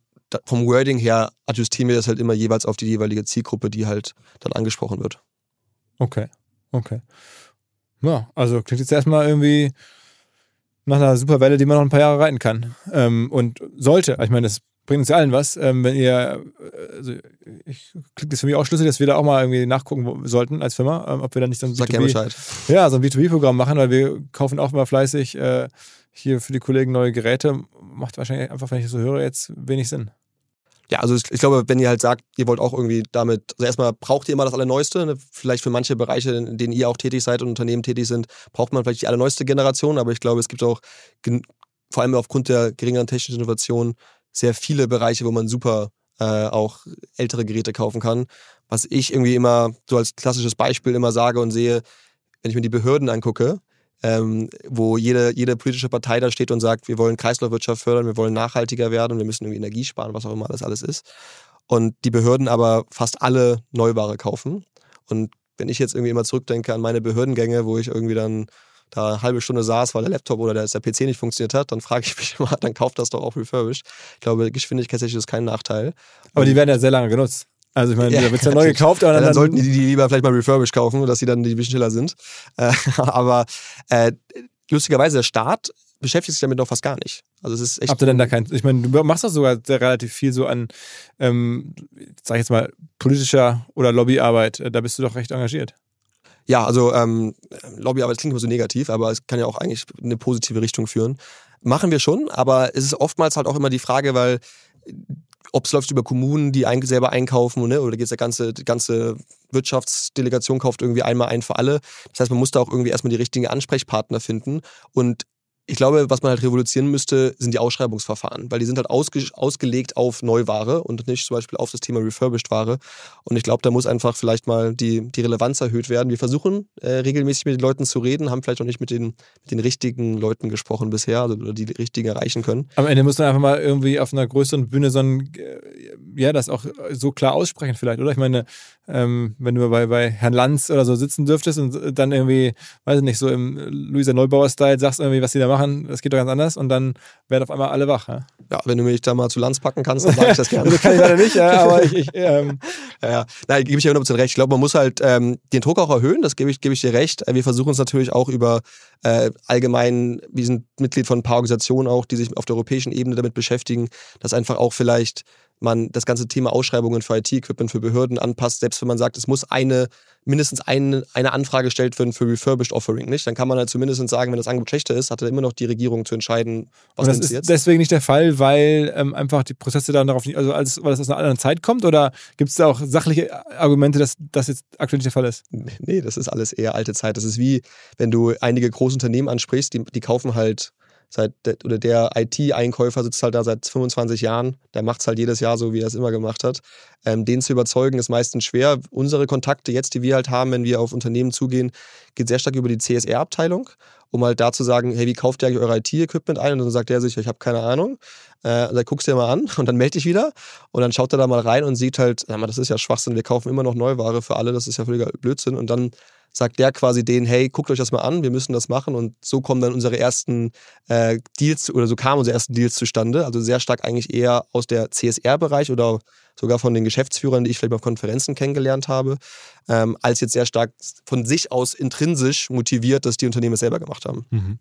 vom Wording her adjustieren wir das halt immer jeweils auf die jeweilige Zielgruppe, die halt dann angesprochen wird. Okay, okay. Ja, also klingt jetzt erstmal irgendwie nach einer super Welle, die man noch ein paar Jahre reiten kann. Ähm, und sollte. Ich meine, das bringt uns ja allen was. Ähm, wenn ihr, äh, also ich klingt das für mich auch schlüssig, dass wir da auch mal irgendwie nachgucken sollten als Firma, ähm, ob wir da nicht so ein B2B, ja, so ein B2B-Programm machen, weil wir kaufen auch immer fleißig äh, hier für die Kollegen neue Geräte. Macht wahrscheinlich einfach, wenn ich das so höre, jetzt wenig Sinn ja, also ich glaube, wenn ihr halt sagt, ihr wollt auch irgendwie damit, also erstmal braucht ihr immer das Allerneueste, ne? vielleicht für manche Bereiche, in denen ihr auch tätig seid und Unternehmen tätig sind, braucht man vielleicht die allerneueste Generation, aber ich glaube, es gibt auch, vor allem aufgrund der geringeren technischen Innovation, sehr viele Bereiche, wo man super äh, auch ältere Geräte kaufen kann. Was ich irgendwie immer so als klassisches Beispiel immer sage und sehe, wenn ich mir die Behörden angucke, ähm, wo jede, jede politische Partei da steht und sagt, wir wollen Kreislaufwirtschaft fördern, wir wollen nachhaltiger werden, wir müssen irgendwie Energie sparen, was auch immer das alles ist. Und die Behörden aber fast alle Neuware kaufen. Und wenn ich jetzt irgendwie immer zurückdenke an meine Behördengänge, wo ich irgendwie dann da eine halbe Stunde saß, weil der Laptop oder der, der PC nicht funktioniert hat, dann frage ich mich immer, dann kauft das doch auch refurbished. Ich glaube, geschwindigkeitstechnisch ist kein Nachteil. Aber die werden ja sehr lange genutzt. Also ich meine, ja, da wird ja neu gekauft. Aber dann, ja, dann, sollten die die lieber vielleicht mal refurbished kaufen, dass sie dann die bisschen schneller sind. Äh, aber äh, lustigerweise, der Staat beschäftigt sich damit noch fast gar nicht. Also es ist echt. Habt ihr denn da kein. Ich meine, du machst das sogar relativ viel so an, ähm, sag ich jetzt mal, politischer oder Lobbyarbeit. Da bist du doch recht engagiert. Ja, also ähm, Lobbyarbeit klingt immer so negativ, aber es kann ja auch eigentlich in eine positive Richtung führen. Machen wir schon, aber es ist oftmals halt auch immer die Frage, weil ob es läuft über Kommunen, die ein, selber einkaufen, ne? oder geht der ganze, die ganze Wirtschaftsdelegation kauft irgendwie einmal ein für alle. Das heißt, man muss da auch irgendwie erstmal die richtigen Ansprechpartner finden. Und ich glaube, was man halt revolutionieren müsste, sind die Ausschreibungsverfahren, weil die sind halt ausge ausgelegt auf Neuware und nicht zum Beispiel auf das Thema Refurbished-Ware. Und ich glaube, da muss einfach vielleicht mal die, die Relevanz erhöht werden. Wir versuchen äh, regelmäßig mit den Leuten zu reden, haben vielleicht noch nicht mit den, mit den richtigen Leuten gesprochen bisher, also, oder die richtigen erreichen können. Am Ende muss man einfach mal irgendwie auf einer größeren Bühne so ein, äh, ja, das auch so klar aussprechen vielleicht, oder? Ich meine, ähm, wenn du bei, bei Herrn Lanz oder so sitzen dürftest und dann irgendwie, weiß ich nicht, so im Luisa Neubauer-Style sagst irgendwie, was die da machen, machen, das geht doch ganz anders und dann werden auf einmal alle wach. Ja, ja wenn du mich da mal zu Lanz packen kannst, dann sage ich das gerne. das kann ich leider nicht, ja, aber ich. ich ähm. ja, ja. Nein, gebe ich dir 100% recht. Ich glaube, man muss halt ähm, den Druck auch erhöhen, das gebe ich, gebe ich dir recht. Wir versuchen es natürlich auch über äh, allgemein, wir sind Mitglied von ein paar Organisationen auch, die sich auf der europäischen Ebene damit beschäftigen, dass einfach auch vielleicht man das ganze Thema Ausschreibungen für IT-Equipment für Behörden anpasst, selbst wenn man sagt, es muss eine mindestens eine, eine Anfrage stellt für, für Refurbished Offering, nicht? Dann kann man halt zumindest sagen, wenn das Angebot schlechter ist, hat immer noch die Regierung zu entscheiden, was das ist jetzt. deswegen nicht der Fall, weil ähm, einfach die Prozesse dann darauf nicht, also als, weil das aus einer anderen Zeit kommt oder gibt es da auch sachliche Argumente, dass das jetzt aktuell nicht der Fall ist? Nee, das ist alles eher alte Zeit. Das ist wie, wenn du einige große Unternehmen ansprichst, die, die kaufen halt seit oder der IT-Einkäufer sitzt halt da seit 25 Jahren, der macht es halt jedes Jahr so, wie er es immer gemacht hat. Ähm, den zu überzeugen ist meistens schwer. Unsere Kontakte jetzt, die wir halt haben, wenn wir auf Unternehmen zugehen, geht sehr stark über die CSR-Abteilung, um halt da zu sagen, hey, wie kauft ihr eigentlich euer IT-Equipment ein? Und dann sagt der sich, ich habe keine Ahnung. Äh, dann guckst du dir mal an und dann melde dich wieder. Und dann schaut er da mal rein und sieht halt, das ist ja Schwachsinn, wir kaufen immer noch Neuware für alle, das ist ja völliger Blödsinn. Und dann sagt der quasi denen, hey, guckt euch das mal an, wir müssen das machen. Und so kommen dann unsere ersten äh, Deals oder so kamen unsere ersten Deals zustande. Also sehr stark eigentlich eher aus der CSR-Bereich oder sogar von den Geschäftsführern, die ich vielleicht auf Konferenzen kennengelernt habe, ähm, als jetzt sehr stark von sich aus intrinsisch motiviert, dass die Unternehmen es selber gemacht haben. Mhm.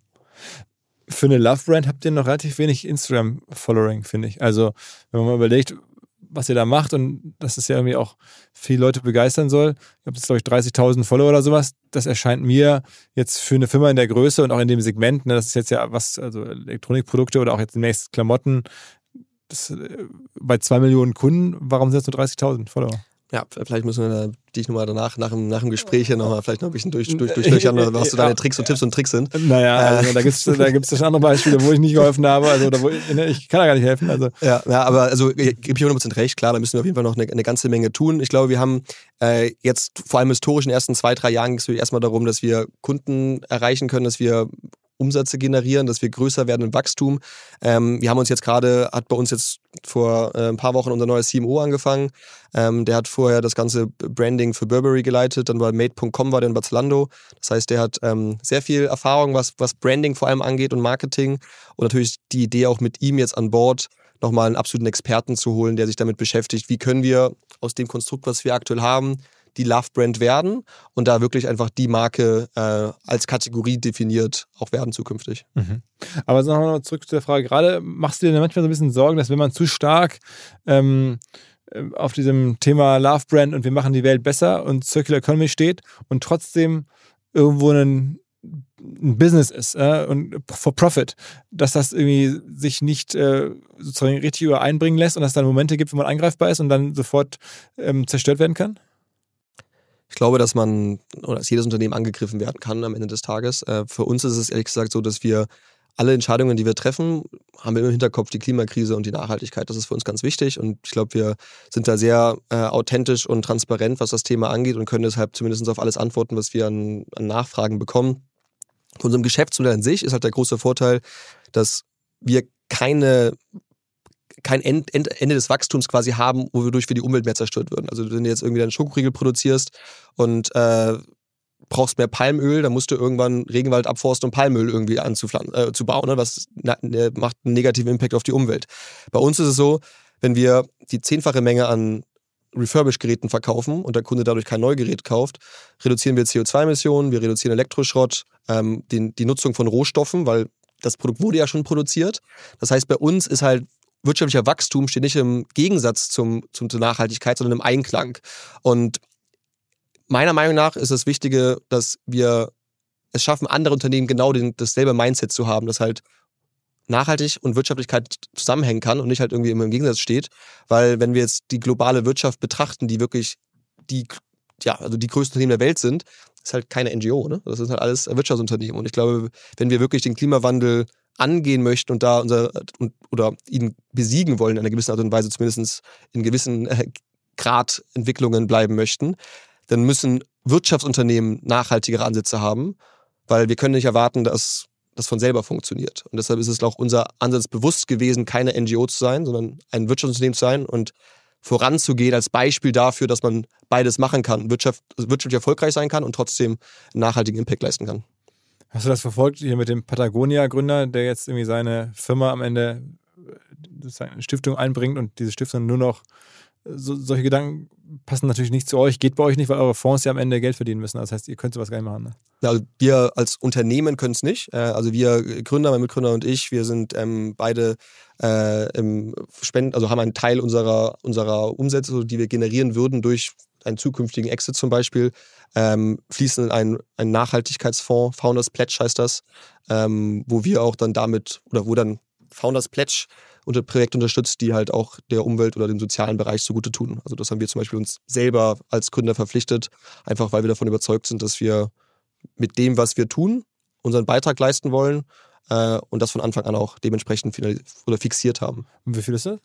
Für eine Love-Brand habt ihr noch relativ wenig Instagram-Following, finde ich. Also, wenn man mal überlegt, was ihr da macht und dass es ja irgendwie auch viele Leute begeistern soll. Ich habe jetzt, glaube ich, 30.000 Follower oder sowas. Das erscheint mir jetzt für eine Firma in der Größe und auch in dem Segment, ne, das ist jetzt ja was, also Elektronikprodukte oder auch jetzt demnächst Klamotten, das, äh, bei zwei Millionen Kunden, warum sind es nur 30.000 Follower? Ja, vielleicht müssen wir dich nochmal danach, nach dem, nach dem Gespräch hier nochmal vielleicht noch ein bisschen durch, durch, durchlöchern, was so deine Tricks und Tipps und Tricks sind. Naja, also da gibt es da gibt's schon andere Beispiele, wo ich nicht geholfen habe, also oder wo ich, ne, ich kann da gar nicht helfen. Also. Ja, ja, aber also gebe ich 100% recht, klar, da müssen wir auf jeden Fall noch eine, eine ganze Menge tun. Ich glaube, wir haben äh, jetzt vor allem historisch in den ersten zwei, drei Jahren ging es erstmal darum, dass wir Kunden erreichen können, dass wir Umsätze generieren, dass wir größer werden im Wachstum. Ähm, wir haben uns jetzt gerade, hat bei uns jetzt vor äh, ein paar Wochen unser neues CMO angefangen. Ähm, der hat vorher das ganze Branding für Burberry geleitet, dann bei Made.com war der in Zalando. Das heißt, der hat ähm, sehr viel Erfahrung, was, was Branding vor allem angeht und Marketing. Und natürlich die Idee auch mit ihm jetzt an Bord, nochmal einen absoluten Experten zu holen, der sich damit beschäftigt, wie können wir aus dem Konstrukt, was wir aktuell haben, die Love-Brand werden und da wirklich einfach die Marke äh, als Kategorie definiert auch werden zukünftig. Mhm. Aber so nochmal zurück zu der Frage. Gerade machst du dir manchmal so ein bisschen Sorgen, dass wenn man zu stark ähm, äh, auf diesem Thema Love-Brand und wir machen die Welt besser und Circular Economy steht und trotzdem irgendwo ein ein Business ist äh, und for profit, dass das irgendwie sich nicht äh, sozusagen richtig übereinbringen lässt und dass es dann Momente gibt, wo man angreifbar ist und dann sofort ähm, zerstört werden kann? Ich glaube, dass man oder dass jedes Unternehmen angegriffen werden kann am Ende des Tages. Äh, für uns ist es ehrlich gesagt so, dass wir alle Entscheidungen, die wir treffen, haben wir im Hinterkopf die Klimakrise und die Nachhaltigkeit. Das ist für uns ganz wichtig und ich glaube, wir sind da sehr äh, authentisch und transparent, was das Thema angeht und können deshalb zumindest auf alles antworten, was wir an, an Nachfragen bekommen. Von unserem Geschäftsmodell an sich ist halt der große Vorteil, dass wir keine kein End, End, Ende des Wachstums quasi haben, wodurch wir die Umwelt mehr zerstört würden. Also wenn du jetzt irgendwie deinen Schokoriegel produzierst und äh, brauchst mehr Palmöl, dann musst du irgendwann Regenwald abforsten, um Palmöl irgendwie anzupflanzen, äh, zu bauen. Ne? Was ne, macht einen negativen Impact auf die Umwelt. Bei uns ist es so, wenn wir die zehnfache Menge an Refurbish-Geräten verkaufen und der Kunde dadurch kein Neugerät kauft, reduzieren wir CO2-Emissionen, wir reduzieren Elektroschrott, ähm, den, die Nutzung von Rohstoffen, weil das Produkt wurde ja schon produziert. Das heißt, bei uns ist halt wirtschaftlicher Wachstum steht nicht im Gegensatz zum, zum, zur Nachhaltigkeit, sondern im Einklang. Und meiner Meinung nach ist das Wichtige, dass wir es schaffen, andere Unternehmen genau den, dasselbe Mindset zu haben, dass halt Nachhaltig und Wirtschaftlichkeit zusammenhängen kann und nicht halt irgendwie immer im Gegensatz steht. Weil wenn wir jetzt die globale Wirtschaft betrachten, die wirklich die, ja, also die größten Unternehmen der Welt sind, ist halt keine NGO, ne? Das sind halt alles Wirtschaftsunternehmen. Und ich glaube, wenn wir wirklich den Klimawandel angehen möchten und da unser oder ihn besiegen wollen in einer gewissen Art und Weise, zumindest in gewissen äh, Gradentwicklungen bleiben möchten, dann müssen Wirtschaftsunternehmen nachhaltigere Ansätze haben, weil wir können nicht erwarten, dass das von selber funktioniert. Und deshalb ist es auch unser Ansatz bewusst gewesen, keine NGO zu sein, sondern ein Wirtschaftsunternehmen zu sein und voranzugehen als Beispiel dafür, dass man beides machen kann, Wirtschaft, wirtschaftlich erfolgreich sein kann und trotzdem einen nachhaltigen Impact leisten kann. Hast du das verfolgt hier mit dem Patagonia-Gründer, der jetzt irgendwie seine Firma am Ende äh, eine Stiftung einbringt und diese Stiftung nur noch so, solche Gedanken passen natürlich nicht zu euch, geht bei euch nicht, weil eure Fonds ja am Ende Geld verdienen müssen. Das heißt, ihr könnt sowas gar nicht machen. Ne? Also wir als Unternehmen können es nicht. Äh, also wir Gründer, mein Mitgründer und ich, wir sind ähm, beide äh, im Spenden, also haben einen Teil unserer, unserer Umsätze, die wir generieren würden durch einen zukünftigen Exit zum Beispiel, ähm, fließen in einen, einen Nachhaltigkeitsfonds, Founders Pledge heißt das, ähm, wo wir auch dann damit, oder wo dann Founders Pledge unter Projekte unterstützt, die halt auch der Umwelt oder dem sozialen Bereich zugute tun. Also das haben wir zum Beispiel uns selber als Gründer verpflichtet, einfach weil wir davon überzeugt sind, dass wir mit dem, was wir tun, unseren Beitrag leisten wollen äh, und das von Anfang an auch dementsprechend oder fixiert haben. Und wie viel ist das?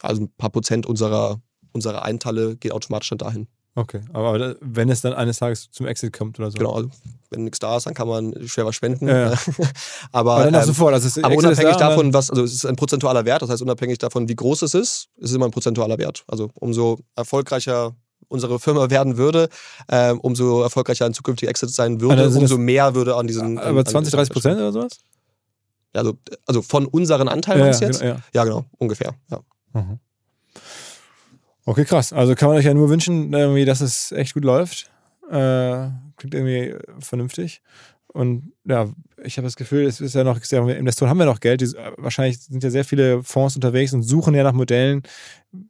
Also ein paar Prozent unserer, unserer Einteile geht automatisch dann dahin. Okay, aber wenn es dann eines Tages zum Exit kommt oder so. Genau, also wenn nichts da ist, dann kann man schwer was spenden. Ja, ja. aber, aber dann auch ähm, sofort. Also aber unabhängig da, davon, was, also es ist ein prozentualer Wert, das heißt unabhängig davon, wie groß es ist, ist es immer ein prozentualer Wert. Also umso erfolgreicher unsere Firma werden würde, ähm, umso erfolgreicher ein zukünftiger Exit sein würde, also umso mehr würde an diesen. Aber 20, 30 Prozent oder sowas? Also, also von unseren Anteilen ja, jetzt? Genau, ja. ja, genau, ungefähr. Ja. Mhm. Okay, krass. Also kann man euch ja nur wünschen, irgendwie, dass es echt gut läuft. Äh, klingt irgendwie vernünftig. Und ja, ich habe das Gefühl, es ist ja noch, Investoren haben ja noch Geld. Die, wahrscheinlich sind ja sehr viele Fonds unterwegs und suchen ja nach Modellen,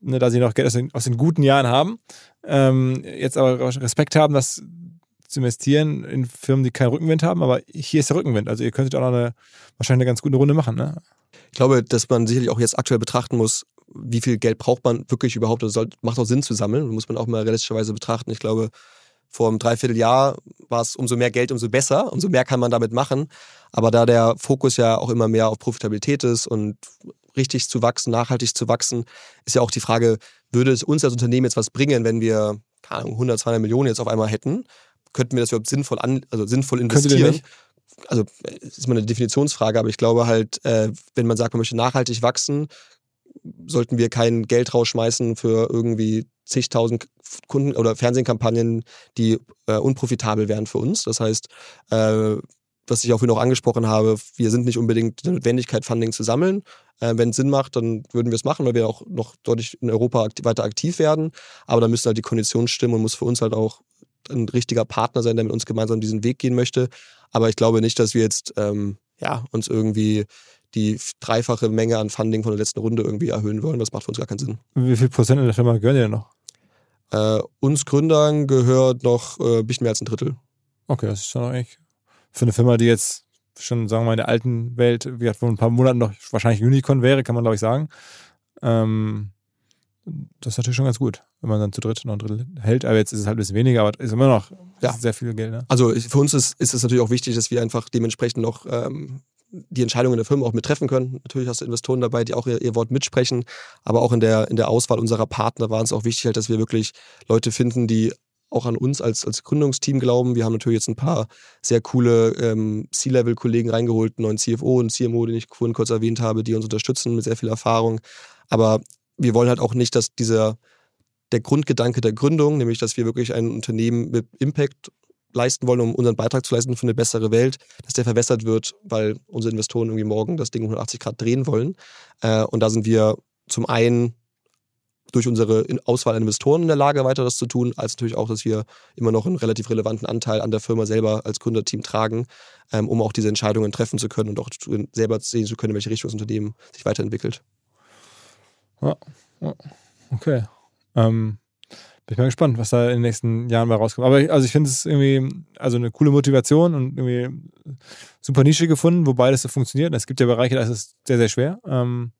ne, da sie noch Geld aus den, aus den guten Jahren haben. Ähm, jetzt aber Respekt haben, das zu investieren in Firmen, die keinen Rückenwind haben. Aber hier ist der Rückenwind. Also ihr könntet auch noch eine, wahrscheinlich eine ganz gute Runde machen. Ne? Ich glaube, dass man sicherlich auch jetzt aktuell betrachten muss, wie viel Geld braucht man wirklich überhaupt? Das soll, macht auch Sinn zu sammeln, muss man auch mal realistischerweise betrachten. Ich glaube, vor einem Dreivierteljahr war es umso mehr Geld, umso besser, umso mehr kann man damit machen. Aber da der Fokus ja auch immer mehr auf Profitabilität ist und richtig zu wachsen, nachhaltig zu wachsen, ist ja auch die Frage, würde es uns als Unternehmen jetzt was bringen, wenn wir keine Ahnung, 100, 200 Millionen jetzt auf einmal hätten? Könnten wir das überhaupt sinnvoll, an, also sinnvoll investieren? Also ist mal eine Definitionsfrage, aber ich glaube halt, äh, wenn man sagt, man möchte nachhaltig wachsen, sollten wir kein Geld rausschmeißen für irgendwie zigtausend Kunden oder Fernsehkampagnen, die äh, unprofitabel wären für uns. Das heißt, äh, was ich auch wieder noch angesprochen habe, wir sind nicht unbedingt der Notwendigkeit, Funding zu sammeln. Äh, Wenn es Sinn macht, dann würden wir es machen, weil wir auch noch deutlich in Europa aktiv, weiter aktiv werden. Aber da müssen halt die Konditionen stimmen und muss für uns halt auch ein richtiger Partner sein, der mit uns gemeinsam diesen Weg gehen möchte. Aber ich glaube nicht, dass wir jetzt ähm, ja, uns irgendwie die dreifache Menge an Funding von der letzten Runde irgendwie erhöhen wollen. Das macht für uns gar keinen Sinn. Wie viel Prozent der Firma gehören dir noch? Äh, uns Gründern gehört noch äh, ein bisschen mehr als ein Drittel. Okay, das ist schon eigentlich für eine Firma, die jetzt schon, sagen wir mal, in der alten Welt, wie gesagt, vor ein paar Monaten noch wahrscheinlich Unicorn wäre, kann man glaube ich sagen. Ähm, das ist natürlich schon ganz gut, wenn man dann zu dritt noch ein Drittel hält. Aber jetzt ist es halt ein bisschen weniger, aber ist immer noch Ja. sehr viel Geld. Ne? Also für uns ist, ist es natürlich auch wichtig, dass wir einfach dementsprechend noch ähm, die Entscheidungen der Firma auch mit treffen können. Natürlich hast du Investoren dabei, die auch ihr, ihr Wort mitsprechen, aber auch in der, in der Auswahl unserer Partner war es auch wichtig, halt, dass wir wirklich Leute finden, die auch an uns als, als Gründungsteam glauben. Wir haben natürlich jetzt ein paar sehr coole ähm, C-Level-Kollegen reingeholt, einen neuen CFO und CMO, den ich vorhin kurz erwähnt habe, die uns unterstützen mit sehr viel Erfahrung. Aber wir wollen halt auch nicht, dass dieser der Grundgedanke der Gründung, nämlich dass wir wirklich ein Unternehmen mit Impact leisten wollen, um unseren Beitrag zu leisten für eine bessere Welt, dass der verwässert wird, weil unsere Investoren irgendwie morgen das Ding 180 Grad drehen wollen. Äh, und da sind wir zum einen durch unsere Auswahl an Investoren in der Lage, weiter das zu tun, als natürlich auch, dass wir immer noch einen relativ relevanten Anteil an der Firma selber als Gründerteam tragen, ähm, um auch diese Entscheidungen treffen zu können und auch selber sehen zu können, in welche Richtung das Unternehmen sich weiterentwickelt. Okay. Ähm, bin ich mal gespannt, was da in den nächsten Jahren mal rauskommt. Aber ich, also ich finde es irgendwie also eine coole Motivation und irgendwie super Nische gefunden, wo beides so funktioniert. Es gibt ja Bereiche, da ist es sehr, sehr schwer. Ähm,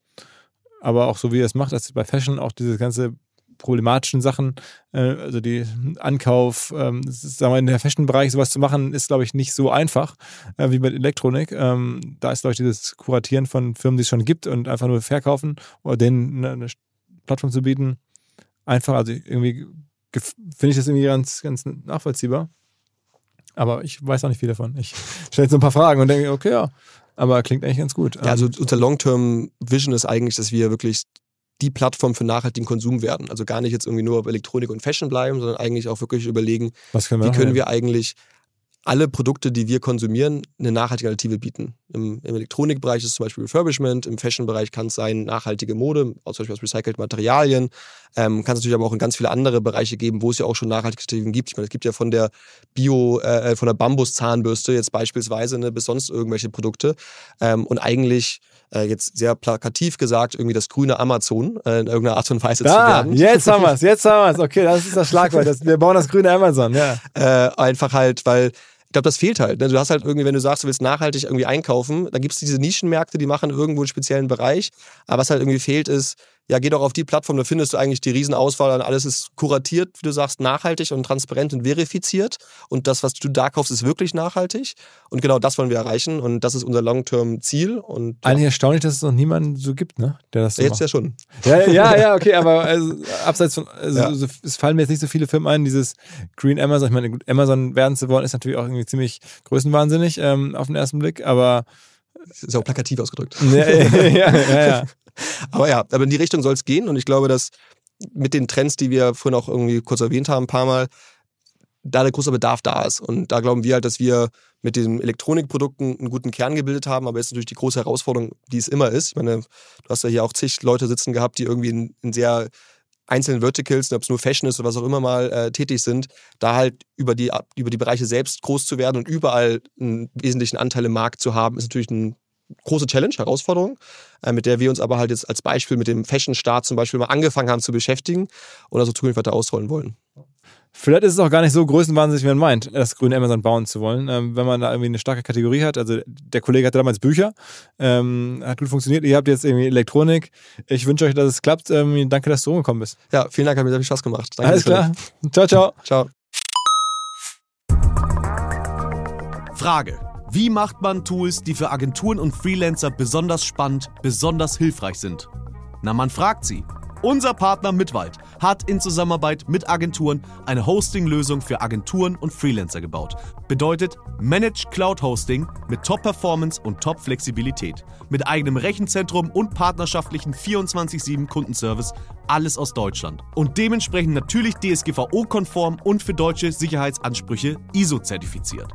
aber auch so wie er es macht, dass bei Fashion auch diese ganze problematischen Sachen, äh, also die Ankauf, ähm, das sagen wir, in der Fashion-Bereich sowas zu machen, ist, glaube ich, nicht so einfach äh, wie mit Elektronik. Ähm, da ist, glaube ich, dieses Kuratieren von Firmen, die es schon gibt und einfach nur verkaufen oder denen eine, eine Plattform zu bieten, einfach, also irgendwie finde ich das irgendwie ganz, ganz nachvollziehbar. Aber ich weiß auch nicht viel davon. Ich stelle jetzt so ein paar Fragen und denke, okay, ja, aber klingt eigentlich ganz gut. Ja, also unser Long-Term-Vision ist eigentlich, dass wir wirklich die Plattform für nachhaltigen Konsum werden. Also gar nicht jetzt irgendwie nur auf Elektronik und Fashion bleiben, sondern eigentlich auch wirklich überlegen, können wir wie können wir eigentlich alle Produkte, die wir konsumieren, eine nachhaltige Alternative bieten. Im, im Elektronikbereich ist es zum Beispiel Refurbishment, im Fashion-Bereich kann es sein nachhaltige Mode, zum Beispiel aus recycelten Materialien. Ähm, kann es natürlich aber auch in ganz viele andere Bereiche geben, wo es ja auch schon nachhaltige Alternativen gibt. Ich meine, es gibt ja von der Bio, äh, von der Bambus-Zahnbürste jetzt beispielsweise ne, bis sonst irgendwelche Produkte. Ähm, und eigentlich äh, jetzt sehr plakativ gesagt, irgendwie das grüne Amazon äh, in irgendeiner Art und Weise zu Da, werden. jetzt haben wir es, jetzt haben wir es. Okay, das ist das Schlagwort. Das, wir bauen das grüne Amazon, ja. Äh, einfach halt, weil ich glaube, das fehlt halt. Ne? Du hast halt irgendwie, wenn du sagst, du willst nachhaltig irgendwie einkaufen, dann gibt es diese Nischenmärkte, die machen irgendwo einen speziellen Bereich. Aber was halt irgendwie fehlt, ist, ja, geh doch auf die Plattform, da findest du eigentlich die Riesenauswahl an alles ist kuratiert, wie du sagst, nachhaltig und transparent und verifiziert. Und das, was du da kaufst, ist wirklich nachhaltig. Und genau das wollen wir erreichen. Und das ist unser Long-Term-Ziel. Und ja, Eigentlich erstaunlich, dass es noch niemanden so gibt, ne? Der das so jetzt macht. ja schon. Ja, ja, ja, okay, aber also, abseits von, also, Ja. so, es fallen mir jetzt nicht so viele Firmen ein, dieses Green Amazon, ich meine, Amazon werden zu wollen, ist natürlich auch irgendwie ziemlich größenwahnsinnig ähm, auf den ersten Blick, aber ist auch plakativ ausgedrückt. ja, ja, ja. Aber ja, aber in die Richtung soll es gehen und ich glaube, dass mit den Trends, die wir vorhin auch irgendwie kurz erwähnt haben, ein paar Mal, da der große Bedarf da ist. Und da glauben wir halt, dass wir mit den Elektronikprodukten einen guten Kern gebildet haben, aber jetzt natürlich die große Herausforderung, die es immer ist. Ich meine, du hast ja hier auch zig Leute sitzen gehabt, die irgendwie in, in sehr einzelnen Verticals, ob es nur Fashion ist oder was auch immer mal äh, tätig sind, da halt über die, über die Bereiche selbst groß zu werden und überall einen wesentlichen Anteil im Markt zu haben, ist natürlich eine große Challenge, Herausforderung, äh, mit der wir uns aber halt jetzt als Beispiel mit dem Fashion-Start zum Beispiel mal angefangen haben zu beschäftigen und also zukünftig weiter ausrollen wollen. Vielleicht ist es auch gar nicht so größenwahnsinnig, wie man meint, das grüne Amazon bauen zu wollen. Ähm, wenn man da irgendwie eine starke Kategorie hat. Also der Kollege hatte damals Bücher, ähm, hat gut funktioniert. Ihr habt jetzt irgendwie Elektronik. Ich wünsche euch, dass es klappt. Ähm, danke, dass du rumgekommen bist. Ja, vielen Dank, hat mir sehr viel Spaß gemacht. Danke Alles klar. Ciao, ciao. Ciao. Frage. Wie macht man Tools, die für Agenturen und Freelancer besonders spannend, besonders hilfreich sind? Na, man fragt sie. Unser Partner Mitwald hat in Zusammenarbeit mit Agenturen eine Hosting-Lösung für Agenturen und Freelancer gebaut. Bedeutet Managed Cloud Hosting mit Top-Performance und Top-Flexibilität. Mit eigenem Rechenzentrum und partnerschaftlichen 24-7 Kundenservice. Alles aus Deutschland. Und dementsprechend natürlich DSGVO-konform und für deutsche Sicherheitsansprüche ISO-zertifiziert.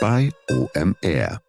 bei OMR.